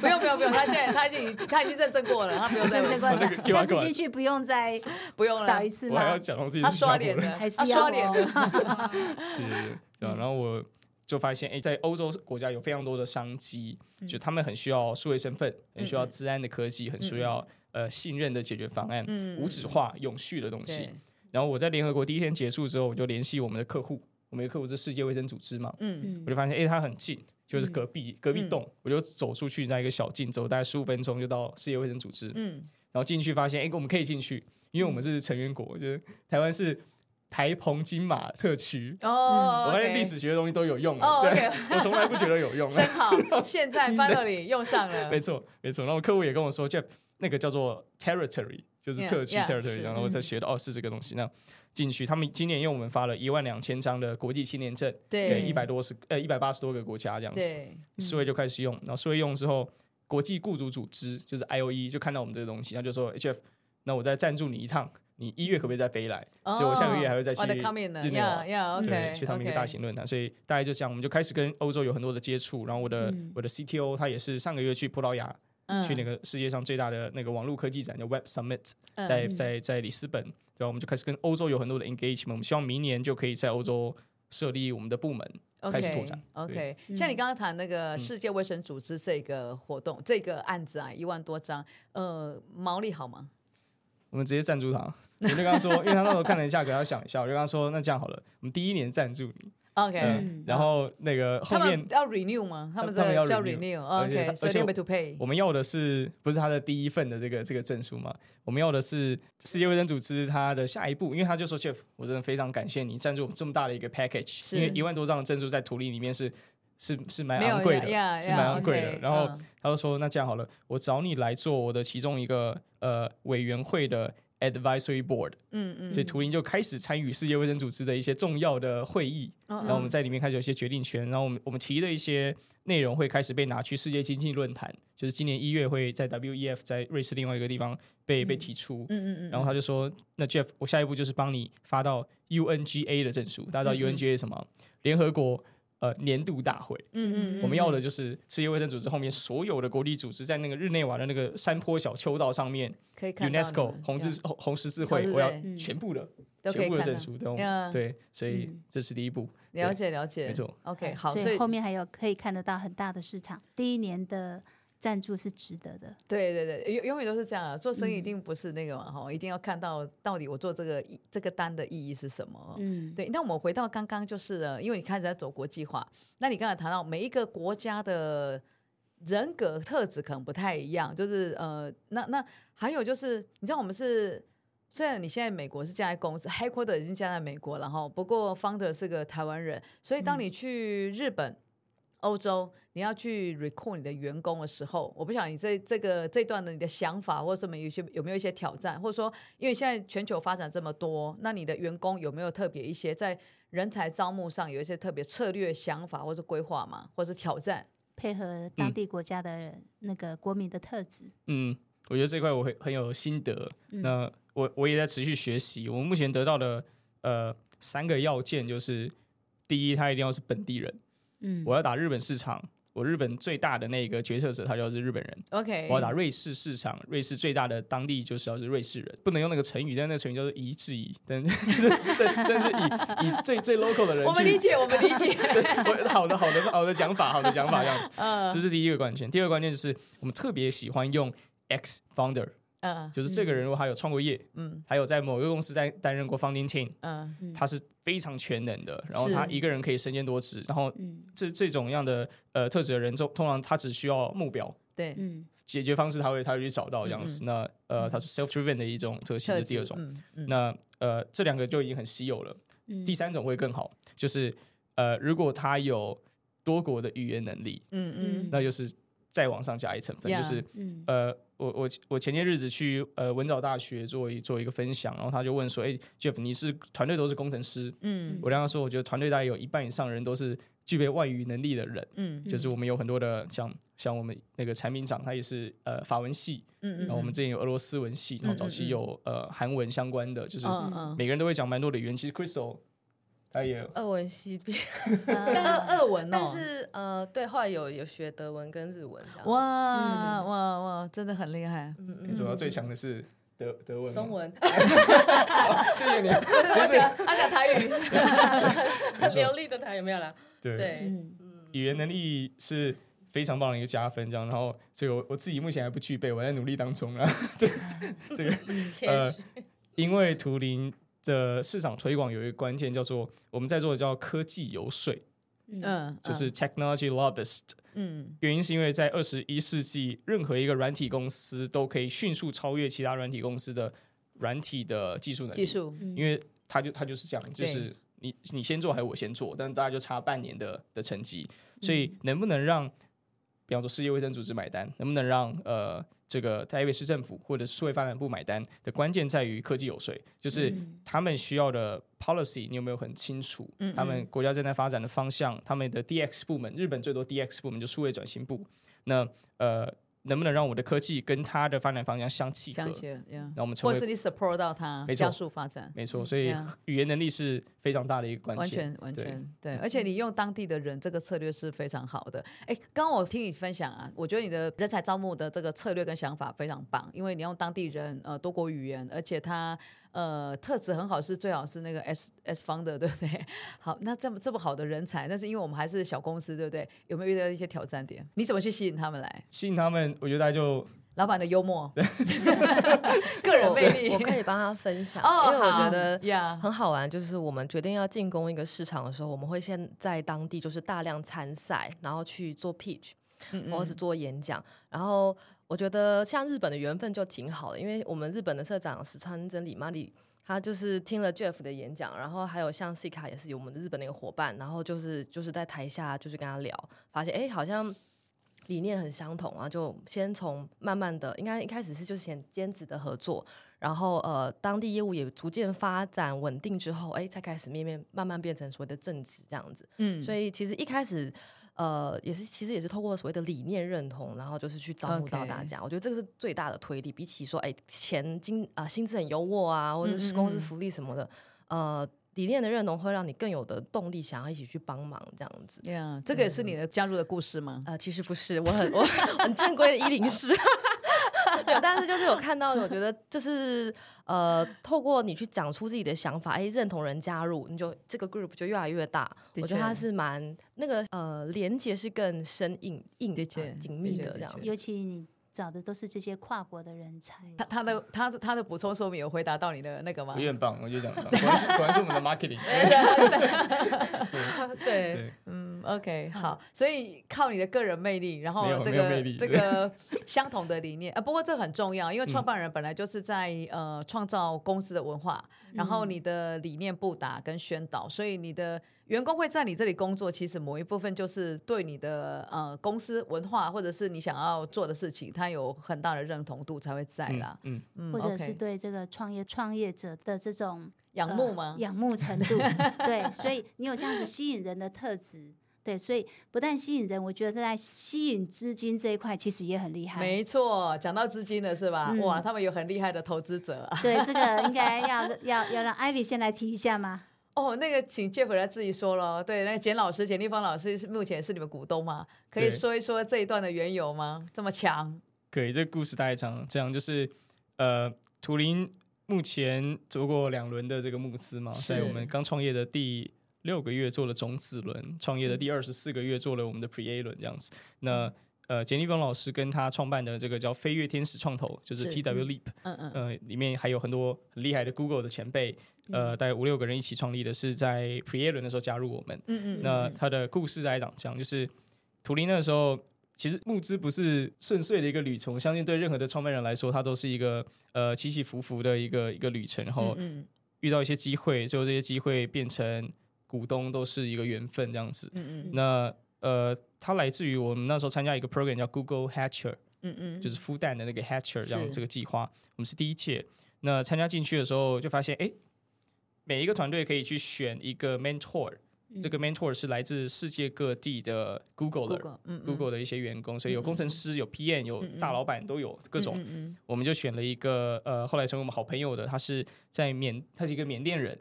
不用不用不用，他现在他已经他已经认证过了，他不用再伪装。下次进去不用再不用了，扫一次吗？我还要假装自己他刷脸的，还是刷脸的。对对对，然后我就发现，哎，在欧洲国家有非常多的商机，就他们很需要数位身份，很需要治安的科技，很需要。呃，信任的解决方案，嗯、无纸化、永续的东西。然后我在联合国第一天结束之后，我就联系我们的客户，我们的客户是世界卫生组织嘛，嗯、我就发现，哎，他很近，就是隔壁、嗯、隔壁栋，我就走出去，在一个小径，走大概十五分钟就到世界卫生组织。嗯、然后进去发现，哎，我们可以进去，因为我们是成员国，就是台湾是台澎金马特区。哦，我发现历史学的东西都有用。了，对，我从来不觉得有用。真好，现在放那里用上了。没错，没错。然后客户也跟我说，Jeff。那个叫做 territory，就是特区 territory，然后我才学到哦，是这个东西。那进去，他们今年因为我们发了一万两千张的国际青年证，给一百多十呃一百八十多个国家这样子，数位就开始用，然后数位用之后，国际雇主组织就是 IOE 就看到我们这个东西，他就说 Jeff，那我再赞助你一趟，你一月可不可以再飞来？所以我下个月还会再去日内瓦，对，去他们一个大型论坛。所以大概就这样，我们就开始跟欧洲有很多的接触。然后我的我的 CTO 他也是上个月去葡萄牙。去那个世界上最大的那个网络科技展叫 Web Summit，在在在里斯本，然后我们就开始跟欧洲有很多的 engagement，我们希望明年就可以在欧洲设立我们的部门，开始拓展。OK，像你刚刚谈那个世界卫生组织这个活动，这个案子啊，一万多张，呃，毛利好吗？我们直接赞助他，我就跟他说，因为他那时候看了一下，给他想一下，我就跟他说，那这样好了，我们第一年赞助你。OK，然后那个后面要 renew 吗？他们在要 renew。OK，所以 need to pay。我们要的是不是他的第一份的这个这个证书嘛？我们要的是世界卫生组织它的下一步，因为他就说 Jeff，我真的非常感谢你赞助我们这么大的一个 package，因为一万多张的证书在图灵里面是是是蛮昂贵的，是蛮昂贵的。然后他就说那这样好了，我找你来做我的其中一个呃委员会的。Advisory Board，嗯嗯，所以图灵就开始参与世界卫生组织的一些重要的会议，嗯嗯，然后我们在里面开始有一些决定权，然后我们我们提的一些内容会开始被拿去世界经济论坛，就是今年一月会在 WEF 在瑞士另外一个地方被、嗯、被提出，嗯嗯嗯，然后他就说，那 Jeff，我下一步就是帮你发到 UNGA 的证书，大家知道 UNGA 是什么？联合国。呃，年度大会，嗯嗯，我们要的就是世界卫生组织后面所有的国际组织，在那个日内瓦的那个山坡小丘道上面，可以看 UNESCO 红字红十字会，我要全部的全部的证书，都对，所以这是第一步，了解了解，没错，OK，好，所以后面还有可以看得到很大的市场，第一年的。赞助是值得的，对对对，永永远都是这样啊！做生意一定不是那个嘛，哈、嗯，一定要看到到底我做这个这个单的意义是什么。嗯，对。那我们回到刚刚就是了，因为你开始在走国际化，那你刚才谈到每一个国家的人格特质可能不太一样，就是呃，那那还有就是，你知道我们是虽然你现在美国是这家公司，headquarter 已经加在美国了哈，不过 founder 是个台湾人，所以当你去日本。嗯欧洲，你要去 recruit 你的员工的时候，我不想你这这个这段的你的想法或者什么有些有没有一些挑战，或者说，因为现在全球发展这么多，那你的员工有没有特别一些在人才招募上有一些特别策略想法或者规划吗？或者是挑战？配合当地国家的那个国民的特质。嗯，我觉得这块我会很有心得。嗯、那我我也在持续学习。我们目前得到的呃三个要件就是：第一，他一定要是本地人。嗯，我要打日本市场，我日本最大的那个决策者，他就是日本人。OK，我要打瑞士市场，瑞士最大的当地就是要是瑞士人，不能用那个成语，但那个成语叫做一制宜，但是 但是以以最 最 local 的人，我们理解，我们理解，好的好的好的讲法，好的讲法这样子，嗯，这是第一个关键。第二个关键就是我们特别喜欢用 X founder。嗯，就是这个人如果他有创过业，嗯，还有在某一个公司在担任过 founding team，嗯，他是非常全能的，然后他一个人可以身兼多职，然后这这种样的呃特质的人，通通常他只需要目标，对，嗯，解决方式他会他会去找到这样子，那呃他是 self driven 的一种特性是第二种，那呃这两个就已经很稀有了，第三种会更好，就是呃如果他有多国的语言能力，嗯嗯，那就是再往上加一层分，就是呃。我我我前些日子去呃文藻大学做一做一个分享，然后他就问说：“哎，Jeff，你是团队都是工程师？”嗯，我跟他说，我觉得团队大概有一半以上的人都是具备外语能力的人，嗯，就是我们有很多的像像我们那个产品长，他也是呃法文系，嗯嗯，然后我们之前有俄罗斯文系，然后早期有呃韩文相关的，就是每个人都会讲蛮多的语言。其实 Crystal 他也有俄文系，俄俄文哦，但是呃对，后来有有学德文跟日文这样。哇哇哇，真的很厉害。嗯嗯，主要最强的是德德文、中文。谢谢你。他讲他讲台语，流利的台语没有啦。对对，嗯，语言能力是非常棒的一个加分，这样。然后这个我我自己目前还不具备，我在努力当中啊。这这个呃，因为图灵的市场推广有一个关键叫做我们在做的叫科技游说，嗯，就是 technology lobbyist。嗯，原因是因为在二十一世纪，任何一个软体公司都可以迅速超越其他软体公司的软体的技术能力。技术，因为它就它就是这样，就是。你你先做还是我先做？但大家就差半年的的成绩，所以能不能让，比方说世界卫生组织买单，能不能让呃这个台北市政府或者数位发展部买单的关键在于科技有税，就是他们需要的 policy 你有没有很清楚？他们国家正在发展的方向，他们的 DX 部门，日本最多 DX 部门就数位转型部，那呃。能不能让我的科技跟它的发展方向相契合？那我们成为或是你 support 到它，加速发展。没错，所以语言能力是非常大的一个关键。完全完全对，而且你用当地的人，这个策略是非常好的。哎，刚刚我听你分享啊，我觉得你的人才招募的这个策略跟想法非常棒，因为你用当地人，呃，多国语言，而且他。呃，特质很好，是最好是那个 S S founder，对不对？好，那这么这么好的人才，但是因为我们还是小公司，对不对？有没有遇到一些挑战点？你怎么去吸引他们来？吸引他们，我觉得大家就老板的幽默，个人魅力，我可以帮他分享，哦、因为我觉得呀很好玩。就是我们决定要进攻一个市场的时候，我们会先在当地就是大量参赛，然后去做 pitch，或者是做演讲，然后。我觉得像日本的缘分就挺好的，因为我们日本的社长石川真理玛丽，他就是听了 Jeff 的演讲，然后还有像 Sika 也是有我们的日本的一个伙伴，然后就是就是在台下就是跟他聊，发现哎好像理念很相同啊，就先从慢慢的，应该一开始是就是先兼职的合作，然后呃当地业务也逐渐发展稳定之后，哎才开始面面慢慢变成所谓的正职这样子，嗯，所以其实一开始。呃，也是，其实也是透过所谓的理念认同，然后就是去招募到大家。我觉得这个是最大的推力，比起说，哎，钱金啊、呃，薪资很优渥啊，或者是公司福利什么的，嗯嗯呃，理念的认同会让你更有的动力，想要一起去帮忙这样子。Yeah, 这个也是你的加入的故事吗？呃，其实不是，我很我很正规的一零四。有，但是就是有看到的，我觉得就是呃，透过你去讲出自己的想法，哎，认同人加入，你就这个 group 就越来越大。我觉得它是蛮那个呃，连接是更深硬硬的、紧密的这样。尤其你。找的都是这些跨国的人才。他他的他的他的补充说明有回答到你的那个吗？我也很棒，我就讲，果然是果然是我们的 marketing。对，嗯，OK，好，所以靠你的个人魅力，然后这个这个相同的理念啊，不过这很重要，因为创办人本来就是在呃创造公司的文化，然后你的理念不达跟宣导，所以你的。员工会在你这里工作，其实某一部分就是对你的呃公司文化或者是你想要做的事情，他有很大的认同度才会在啦。嗯嗯，或者是对这个创业创业者的这种仰慕吗？呃、仰慕程度，对，所以你有这样子吸引人的特质，对，所以不但吸引人，我觉得在吸引资金这一块其实也很厉害。没错，讲到资金了是吧？嗯、哇，他们有很厉害的投资者啊。对，这个应该 要要要让 Ivy 先来提一下吗？哦，那个请 Jeff 来自己说了。对，那个简老师简立芳老师是目前是你们股东吗？可以说一说这一段的缘由吗？这么强？可以，这个故事大概讲这样，就是呃，图灵目前做过两轮的这个募资嘛，在我们刚创业的第六个月做了种子轮，创业的第二十四个月做了我们的 Pre A 轮这样子。那呃，简立峰老师跟他创办的这个叫飞跃天使创投，就是 T W Leap，嗯嗯，呃，里面还有很多很厉害的 Google 的前辈，呃，大概五六个人一起创立的，是在 Pre-A 轮的时候加入我们。嗯嗯。那他的故事来讲，讲就是图灵那时候其实募资不是顺遂的一个旅程，我相信对任何的创办人来说，他都是一个呃起起伏伏的一个一个旅程，然后遇到一些机会，最后这些机会变成股东，都是一个缘分这样子。嗯嗯。那呃。它来自于我们那时候参加一个 program 叫 Google Hatcher，嗯嗯，就是孵蛋的那个 Hatcher 这样这个计划，我们是第一届。那参加进去的时候就发现，哎，每一个团队可以去选一个 mentor，这个 mentor 是来自世界各地的 Google 的 Google, 嗯嗯 Google 的一些员工，所以有工程师、有 PM、有大老板，都有各种。我们就选了一个呃，后来成为我们好朋友的，他是在缅，他是一个缅甸人，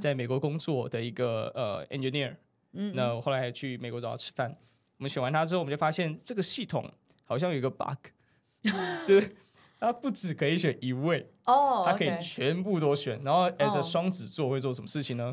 在美国工作的一个呃 engineer。嗯，那我后来还去美国找他吃饭。我们选完他之后，我们就发现这个系统好像有一个 bug，就是它不止可以选一位。哦，他可以全部都选，然后 as a 哦双子座会做什么事情呢？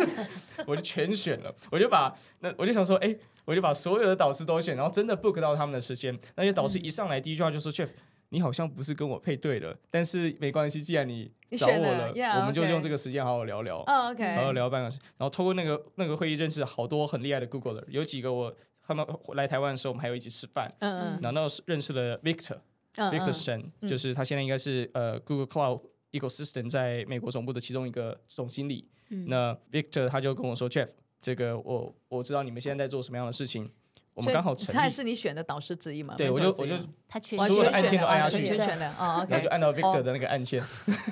我就全选了，我就把那我就想说，哎、我就把所有的导师都选，然后真的 book 到他们的时间。那些导师一上来第一句话就说、嗯、：“Jeff，你好像不是跟我配对的，但是没关系，既然你你找我了我们就用这个时间好好聊聊。哦，OK，好好聊半个小时，然后透过那个那个会议认识好多很厉害的 Google 的有几个我他们来台湾的时候，我们还有一起吃饭，嗯嗯然后那时候认识了 Victor。嗯 Victor Shen，、嗯。就是他现在应该是呃 Google Cloud Ecosystem 在美国总部的其中一个总经理。嗯。那 Victor 他就跟我说，Jeff，这个我我知道你们现在在做什么样的事情，我们刚好成立，他也是你选的导师之一嘛？对我就我就他全所有的按键都按下去全全选的哦然后就按到 Victor 哦的那个按键、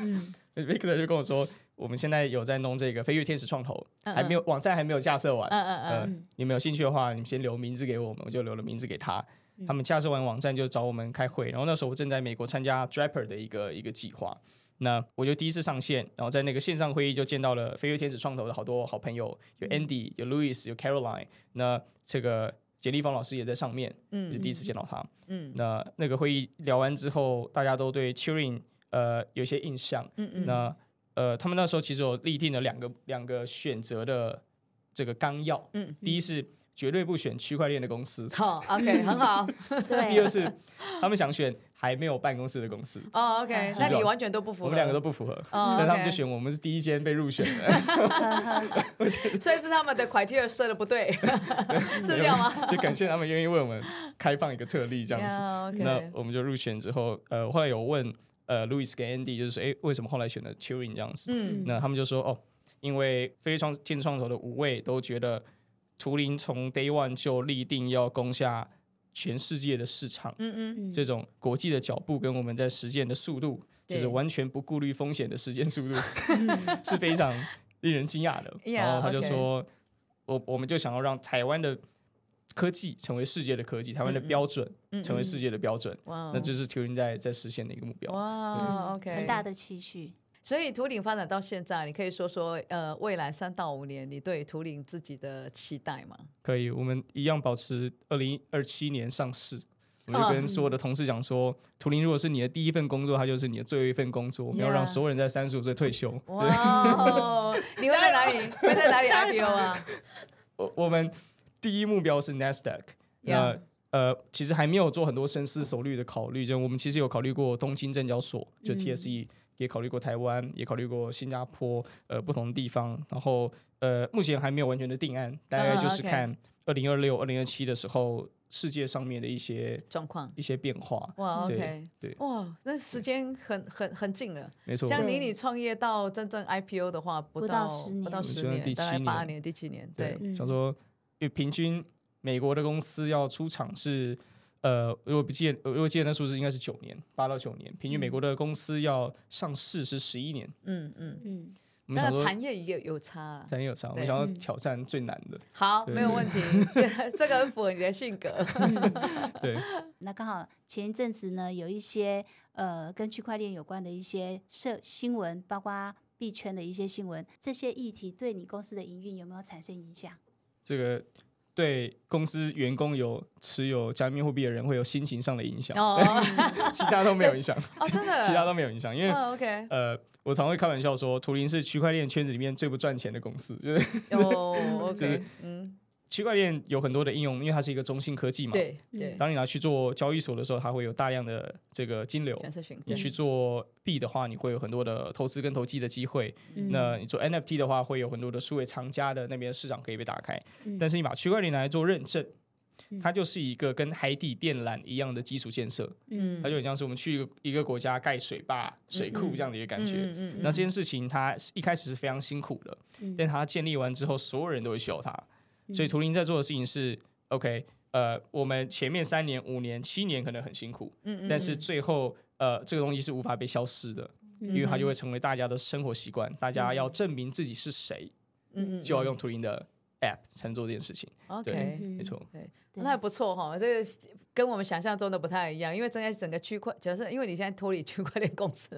嗯 Victor 就跟我说，我们现在有在弄这个飞跃天使创投，嗯还没有网站还没有架设完，嗯嗯呃嗯，你们有兴趣的话，你们先留名字给我们，我就留了名字给他。他们架设完网站就找我们开会，然后那时候我正在美国参加 Draper 的一个一个计划，那我就第一次上线，然后在那个线上会议就见到了飞跃天使创投的好多好朋友，有 Andy、有 Louis、有 Caroline，那这个简立方老师也在上面，嗯。就第一次见到他。嗯。那那个会议聊完之后，大家都对 Turing 呃有些印象，嗯嗯，那呃他们那时候其实有立定了两个两个选择的这个纲要，嗯。第一是绝对不选区块链的公司。好，OK，很好。对，第二是他们想选还没有办公室的公司，哦，OK，那你完全都不符合，我们两个都不符合，哦但他们就选我们是第一间被入选的，所以是他们的 criteria 设的不对，是这样吗？就感谢他们愿意为我们开放一个特例这样子。Yeah, 那我们就入选之后，呃，我后来有问呃 Louis 跟 Andy，就是说，哎，为什么后来选了 Turing 这样子？嗯。那他们就说，哦，因为飞跃创天使创投的五位都觉得图灵从 Day One 就立定要攻下全世界的市场。嗯嗯，嗯。这种国际的脚步跟我们在实践的速度，就是完全不顾虑风险的实践速度，嗯。是非常令人惊讶的。然后他就说，我我们就想要让台湾的科技成为世界的科技，台湾的标准嗯成为世界的标准，哇，那就是 Turing 在在实现的一个目标。哇，OK，很大的期许。所以图灵发展到现在，你可以说说，呃，未来三到五年，你对图灵自己的期待吗？可以，我们一样保持二零二七年上市。我就跟所有的同事讲说，图灵如果是你的第一份工作，它就是你的最后一份工作。我们要让所有人在三十五岁退休。你会在哪里？会在哪里 IPO 啊？我我们第一目标是 NASDAQ，那呃，其实还没有做很多深思熟虑的考虑，就我们其实有考虑过东京证交所，就 TSE，、也考虑过台湾，也考虑过新加坡，呃，不同的地方，然后呃，目前还没有完全的定案，大概就是看二零二六、二零二七的时候，世界上面的一些状况。一些变化。哇，OK，对哇，那时间很很很近了。没错这，样对离你创业到真正 IPO 的话，不不到到十年不到十年，大概第七八年、第七年。对想说，因为平均美国的公司要出厂是，呃，如果不记得，如果记得那数字应该是九年，八到九年。平均美国的公司要上市是十一年。嗯嗯。嗯，但是我们想说，产业也有差了。产业有差，我对们想要嗯挑战最难的。好，对没有问题。这这个很符合你的性格。对，那刚好前一阵子呢，有一些呃跟区块链有关的一些社新闻，包括币圈的一些新闻，这些议题对你公司的营运有没有产生影响？这个对公司员工有持有加密货币的人会有心情上的影响，哦 其他都没有影响，哦，真的。其他都没有影响，因为。哦，OK。呃，我常会开玩笑说，图灵是区块链圈子里面最不赚钱的公司。就是哦就是，OK。嗯，区块链有很多的应用，因为它是一个中心科技嘛。对对。当你拿去做交易所的时候，它会有大量的这个金流。你去做币的话，你会有很多的投资跟投机的机会。嗯那你做 NFT 的话，会有很多的数位藏家的那边市场可以被打开。嗯但是你把区块链拿来做认证嗯，它就是一个跟海底电缆一样的基础建设。嗯它就很像是我们去一个一个国家盖水坝、水库这样的一个感觉。嗯嗯那这件事情它一开始是非常辛苦的，嗯但它建立完之后，所有人都会需要它。所以图灵在做的事情是，OK，呃，我们前面三年、五年、七年可能很辛苦，嗯但是最后呃，这个东西是无法被消失的，嗯因为它就会成为大家的生活习惯。大家要证明自己是谁，嗯就要用图灵的 App 才能做这件事情。OK，对没错，对，那还不错哈。这个跟我们想象中的不太一样，因为整个整个区块，假设因为你现在脱离区块链公司，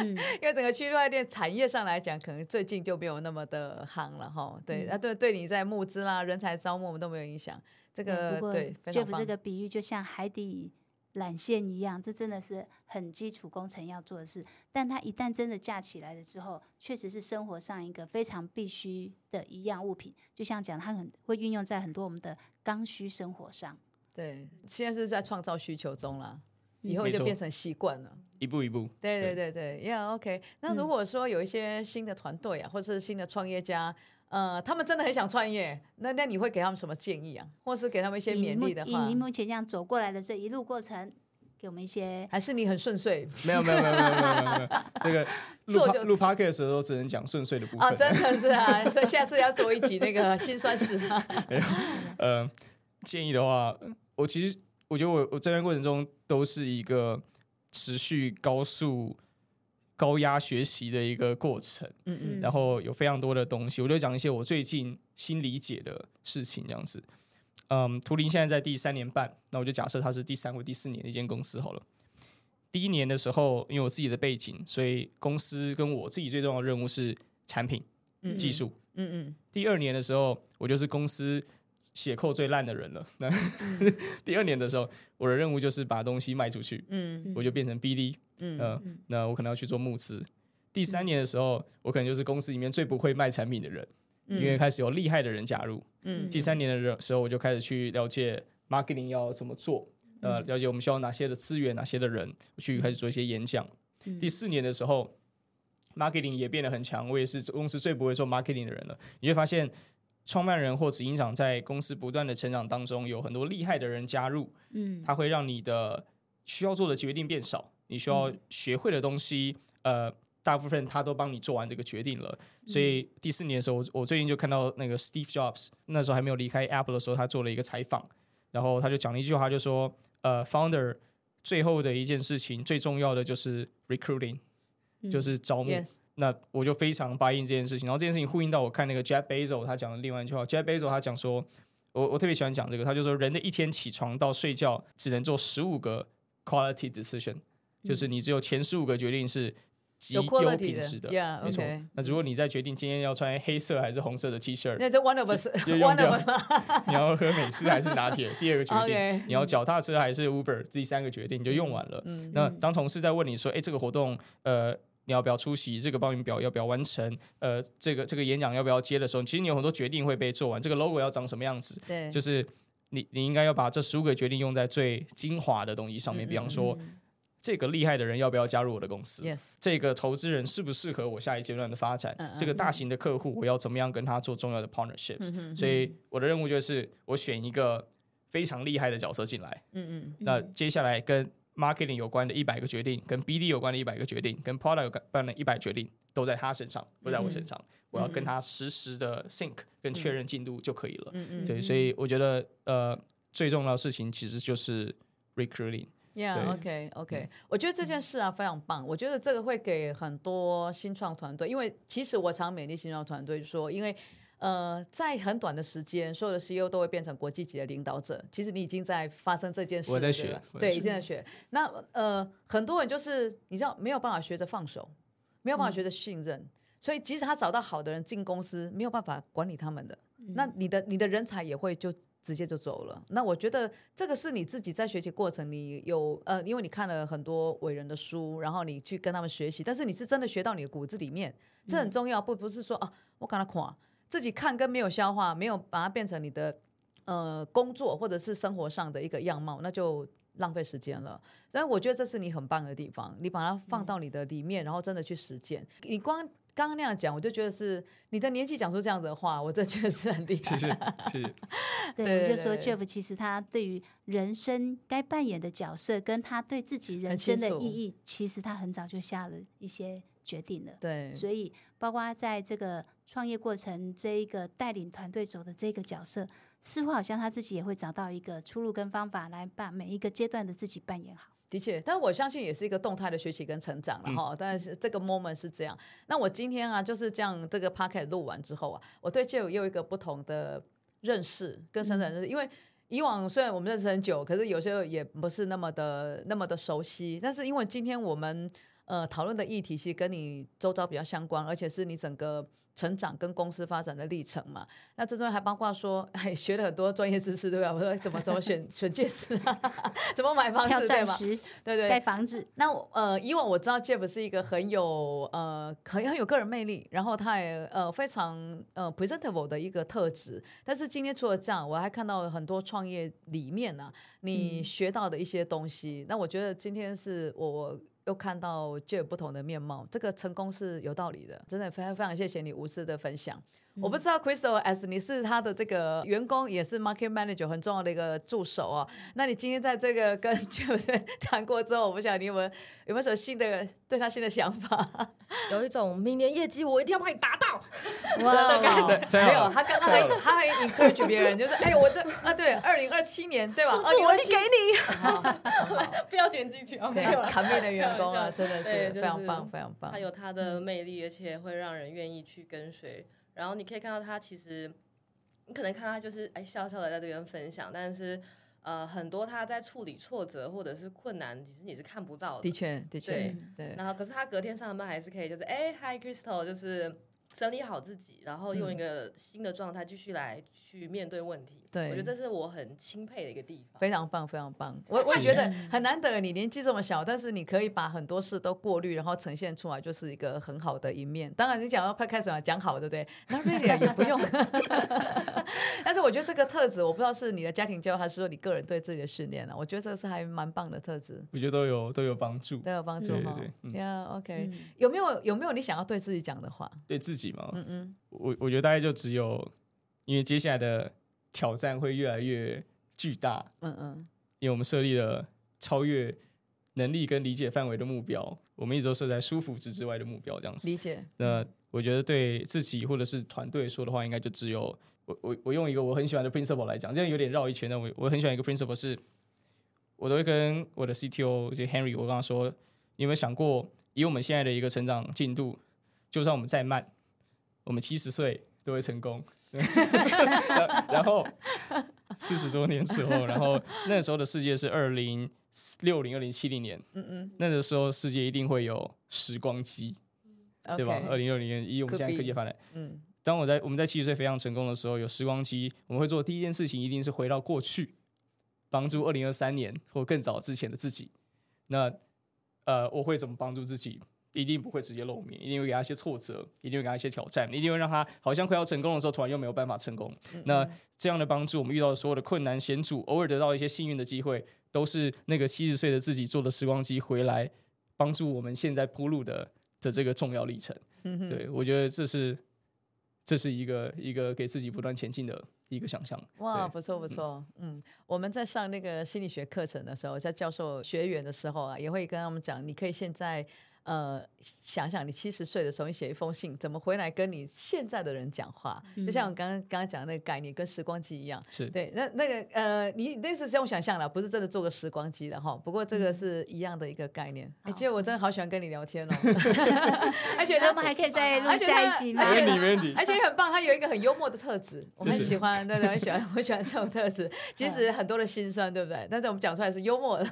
嗯、因为整个区块链产业上来讲，可能最近就没有那么的夯了哈。对，那、嗯啊、对对你在募资啦、人才招募我们都没有影响。这个、嗯、对，Jeff 这个比喻就像海底。缆线一样，这真的是很基础工程要做的事。但它一旦真的架起来了之后，确实是生活上一个非常必须的一样物品。就像讲，它很会运用在很多我们的刚需生活上。对，现在是在创造需求中了，以后就变成习惯了。一步一步。对对对对，Yeah，OK。那如果说有一些新的团队啊，或者是新的创业家。呃，他们真的很想创业，那那你会给他们什么建议啊？或是给他们一些勉励的话？以你目前这样走过来的这一路过程，给我们一些，还是你很顺遂？没有没有没有没有没有没有，这个录录 podcast 的时候只能讲顺遂的部分啊，真的是啊，所以下次要做一集那个辛酸史啊。呃，建议的话，我其实我觉得我我这段过程中都是一个持续高速。高压学习的一个过程，嗯嗯，然后有非常多的东西，我就讲一些我最近新理解的事情，这样子。嗯，图灵现在在第三年半，那我就假设它是第三或第四年的一间公司好了。第一年的时候，因为我自己的背景，所以公司跟我自己最重要的任务是产品、嗯、技术，嗯嗯。第二年的时候，我就是公司写扣最烂的人了。那、嗯、第二年的时候，我的任务就是把东西卖出去，嗯，我就变成 BD。嗯、呃、那我可能要去做募资。第三年的时候，我可能就是公司里面最不会卖产品的人，嗯、因为开始有厉害的人加入。嗯，第三年的时候，我就开始去了解 marketing 要怎么做，呃，了解我们需要哪些的资源，哪些的人，去开始做一些演讲。嗯、第四年的时候，marketing 也变得很强，我也是公司最不会做 marketing 的人了。你会发现，创办人或执行长在公司不断的成长当中，有很多厉害的人加入，嗯，他会让你的需要做的决定变少。你需要学会的东西，嗯、呃，大部分他都帮你做完这个决定了。嗯、所以第四年的时候，我我最近就看到那个 Steve Jobs，那时候还没有离开 Apple 的时候，他做了一个采访，然后他就讲了一句话，就说：“呃，Founder 最后的一件事情，最重要的就是 recruiting，、嗯、就是招募。Yes. ”那我就非常 buy in 这件事情。然后这件事情呼应到我看那个 Jeff Bezos 他讲的另外一句话，Jeff Bezos 他讲说，我我特别喜欢讲这个，他就说人的一天起床到睡觉只能做十五个 quality decision。就是你只有前十五个决定是极优品质的，没错。那如果你在决定今天要穿黑色还是红色的 T 恤，那这 one of us，就用掉。你要喝美式还是拿铁？第二个决定，你要脚踏车还是 Uber？第三个决定你就用完了。那当同事在问你说：“哎，这个活动，呃，你要不要出席？这个报名表要不要完成？呃，这个这个演讲要不要接的时候，其实你有很多决定会被做完。这个 logo 要长什么样子？对，就是你你应该要把这十五个决定用在最精华的东西上面，比方说。这个厉害的人要不要加入我的公司？Yes. 这个投资人适不适合我下一阶段的发展？这个大型的客户我要怎么样跟他做重要的 partnerships？、嗯、所以我的任务就是我选一个非常厉害的角色进来。嗯嗯、那接下来跟 marketing 有关的一百个决定，跟 BD 有关的一百个决定，跟 product 有关的一百决定，都在他身上，不在我身上。嗯、我要跟他实时的 sync 跟确认进度就可以了。嗯、对，所以我觉得呃最重要的事情其实就是 recruiting。Yeah，OK，OK，、okay, okay. 嗯、我觉得这件事啊非常棒。我觉得这个会给很多新创团队，因为其实我常美丽新创团队说，因为呃，在很短的时间，所有的 CEO 都会变成国际级的领导者。其实你已经在发生这件事，我在学，对，已经在学。那呃，很多人就是你知道没有办法学着放手，没有办法学着信任，嗯、所以即使他找到好的人进公司，没有办法管理他们的，嗯、那你的你的人才也会就。直接就走了。那我觉得这个是你自己在学习过程，你有呃，因为你看了很多伟人的书，然后你去跟他们学习，但是你是真的学到你的骨子里面，这很重要。不不是说啊，我跟他夸自己看跟没有消化，没有把它变成你的呃工作或者是生活上的一个样貌，那就浪费时间了。但是我觉得这是你很棒的地方，你把它放到你的里面，然后真的去实践。你光。刚刚那样讲，我就觉得是你的年纪讲出这样子的话，我这确实是很厉害。谢谢，谢谢。对，我就说 Jeff 其实他对于人生该扮演的角色，跟他对自己人生的意义，其实他很早就下了一些决定了。对，所以包括在这个创业过程，这一个带领团队走的这个角色，似乎好像他自己也会找到一个出路跟方法，来把每一个阶段的自己扮演好。的确，但是我相信也是一个动态的学习跟成长了哈。但是这个 moment 是这样。那我今天啊，就是这样，这个 podcast 录完之后啊，我对 Jeff 又一个不同的认识跟成长认识，因为以往虽然我们认识很久，可是有时候也不是那么的那么的熟悉。但是因为今天我们呃讨论的议题其实跟你周遭比较相关，而且是你整个。成长跟公司发展的历程嘛，那这中还包括说，哎，学了很多专业知识，对吧？我说怎么怎么选选戒指啊，怎么买房子，对吧？对对，盖房子。那呃，以往我知道 Jeff 是一个很有呃很很有个人魅力，然后他也呃非常呃 presentable 的一个特质。但是今天除了这样，我还看到很多创业里面呢、啊，你学到的一些东西。嗯、那我觉得今天是我。又看到就有不同的面貌，这个成功是有道理的，真的非常非常谢谢你无私的分享。嗯、我不知道 Crystal，as 你是他的这个员工，也是 Market Manager 很重要的一个助手啊。那你今天在这个跟 Jeff 谈过之后，我不晓得你有没有有没有什么新的对他新的想法？有一种明年业绩我一定要帮你达到哇的感觉。没有，他刚刚还他还 encourage 别人，就是哎，我这啊对，二零二七年对吧？数字我给你，不要剪进去啊。没有，卡面的员工啊，真的是非常棒，非常棒。他有他的魅力，而且会让人愿意去跟随。然后你可以看到他，其实你可能看到他就是哎笑笑的在这边分享，但是呃很多他在处理挫折或者是困难，其实你是看不到的。的确，的确，对。对，然后可是他隔天上班还是可以，就是哎，Hi Crystal，就是。整理好自己，然后用一个新的状态继续来去面对问题。对，我觉得这是我很钦佩的一个地方。非常棒，非常棒。我我也觉得很难得，你年纪这么小，但是你可以把很多事都过滤，然后呈现出来，就是一个很好的一面。当然，你讲到快开始嘛，讲好，对不对？那 really 也不用。但是我觉得这个特质，我不知道是你的家庭教育，还是说你个人对自己的训练呢？我觉得这个是还蛮棒的特质。我觉得都有都有帮助，都有帮助哈。对，Yeah，OK。有没有有没有你想要对自己讲的话？对自己吗。嗯嗯，我我觉得大概就只有，因为接下来的挑战会越来越巨大，嗯嗯，因为我们设立了超越能力跟理解范围的目标，我们一直都设在舒服值之外的目标，这样子。理解。那我觉得对自己或者是团队说的话，应该就只有我我我用一个我很喜欢的 principle 来讲，这样有点绕一圈。但我我很喜欢一个 principle 是，我都会跟我的 CTO 就 Henry，我跟他说，你有没有想过，以我们现在的一个成长进度，就算我们再慢。我们七十岁都会成功，然后四十多年之后，然后那时候的世界是二零六零二零七零年，嗯嗯，那个时候世界一定会有时光机，对吧？二零六零年，以我们现在科技发展，嗯，当我在我们在七十岁非常成功的时候，有时光机，我们会做第一件事情一定是回到过去，帮助二零二三年或更早之前的自己。那呃，我会怎么帮助自己？一定不会直接露面，一定会给他一些挫折，一定会给他一些挑战，一定会让他好像快要成功的时候，突然又没有办法成功。嗯嗯，那这样的帮助，我们遇到的所有的困难险阻，偶尔得到一些幸运的机会，都是那个七十岁的自己坐的时光机回来，帮助我们现在铺路的的这个重要历程。嗯，对，我觉得这是这是一个一个给自己不断前进的一个想象。哇，不错不错。嗯，嗯，我们在上那个心理学课程的时候，在教授学员的时候啊，也会跟他们讲，你可以现在。呃，想想你七十岁的时候，你写一封信，怎么回来跟你现在的人讲话？嗯、就像我刚刚刚刚讲的那个概念，跟时光机一样。是对，那那个呃，你那是这种想象了，不是真的做个时光机的哈。不过这个是一样的一个概念。哎、嗯，其实我真的好喜欢跟你聊天哦。而且我们还可以再录下一集吗？而且而且很棒，他有一个很幽默的特质，我很喜欢，对对，很喜欢，我喜欢这种特质。其实很多的心酸，对不对？但是我们讲出来是幽默的。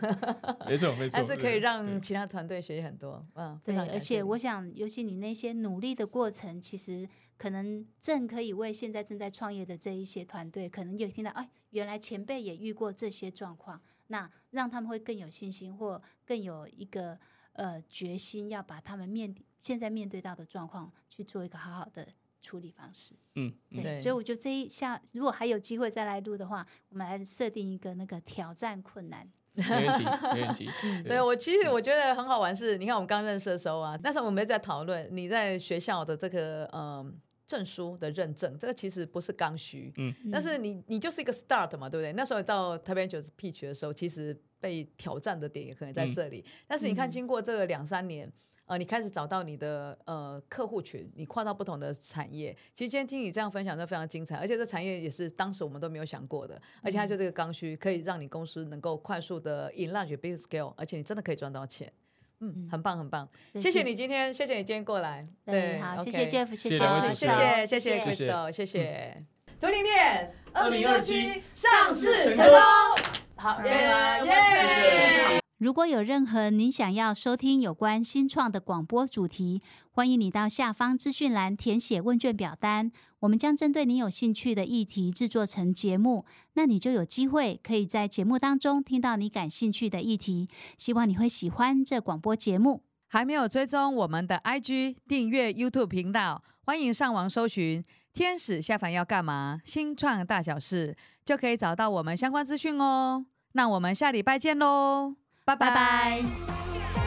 没错没错，但是可以让其他团队学习很多。嗯，非常而且。我想，尤其你那些努力的过程，其实可能正可以为现在正在创业的这一些团队，可能有听到，哎，原来前辈也遇过这些状况，那让他们会更有信心，或更有一个呃决心，要把他们面现在面对到的状况去做一个好好的处理方式。嗯，对。对，所以我觉得这一下，如果还有机会再来录的话，我们来设定一个那个挑战困难。没问题，没问题。对，对我其实我觉得很好玩是，你看我们刚认识的时候啊，那时候我们在讨论你在学校的这个嗯证书的认证，这个其实不是刚需，嗯，但是你你就是一个 start 嘛，对不对？那时候到台北九十 peach 的时候，其实被挑战的点也可能在这里。嗯、但是你看，经过这个两三年。呃，你开始找到你的呃客户群，你跨到不同的产业。其实今天听你这样分享，就非常精彩，而且这产业也是当时我们都没有想过的，而且它就这个刚需，可以让你公司能够快速的 enlarge big scale，而且你真的可以赚到钱。嗯，很棒很棒，谢谢你今天，谢谢你今天过来。对，好，谢谢 Jeff，谢谢，谢谢，谢谢 Crystal，谢谢。图灵店二零二七上市成功，好，耶耶。如果有任何您想要收听有关新创的广播主题，欢迎你到下方资讯栏填写问卷表单，我们将针对你有兴趣的议题制作成节目，那你就有机会可以在节目当中听到你感兴趣的议题。希望你会喜欢这广播节目。还没有追踪我们的 IG 订阅 YouTube 频道，欢迎上网搜寻“天使下凡要干嘛”新创大小事，就可以找到我们相关资讯哦。那我们下礼拜见喽！拜拜。拜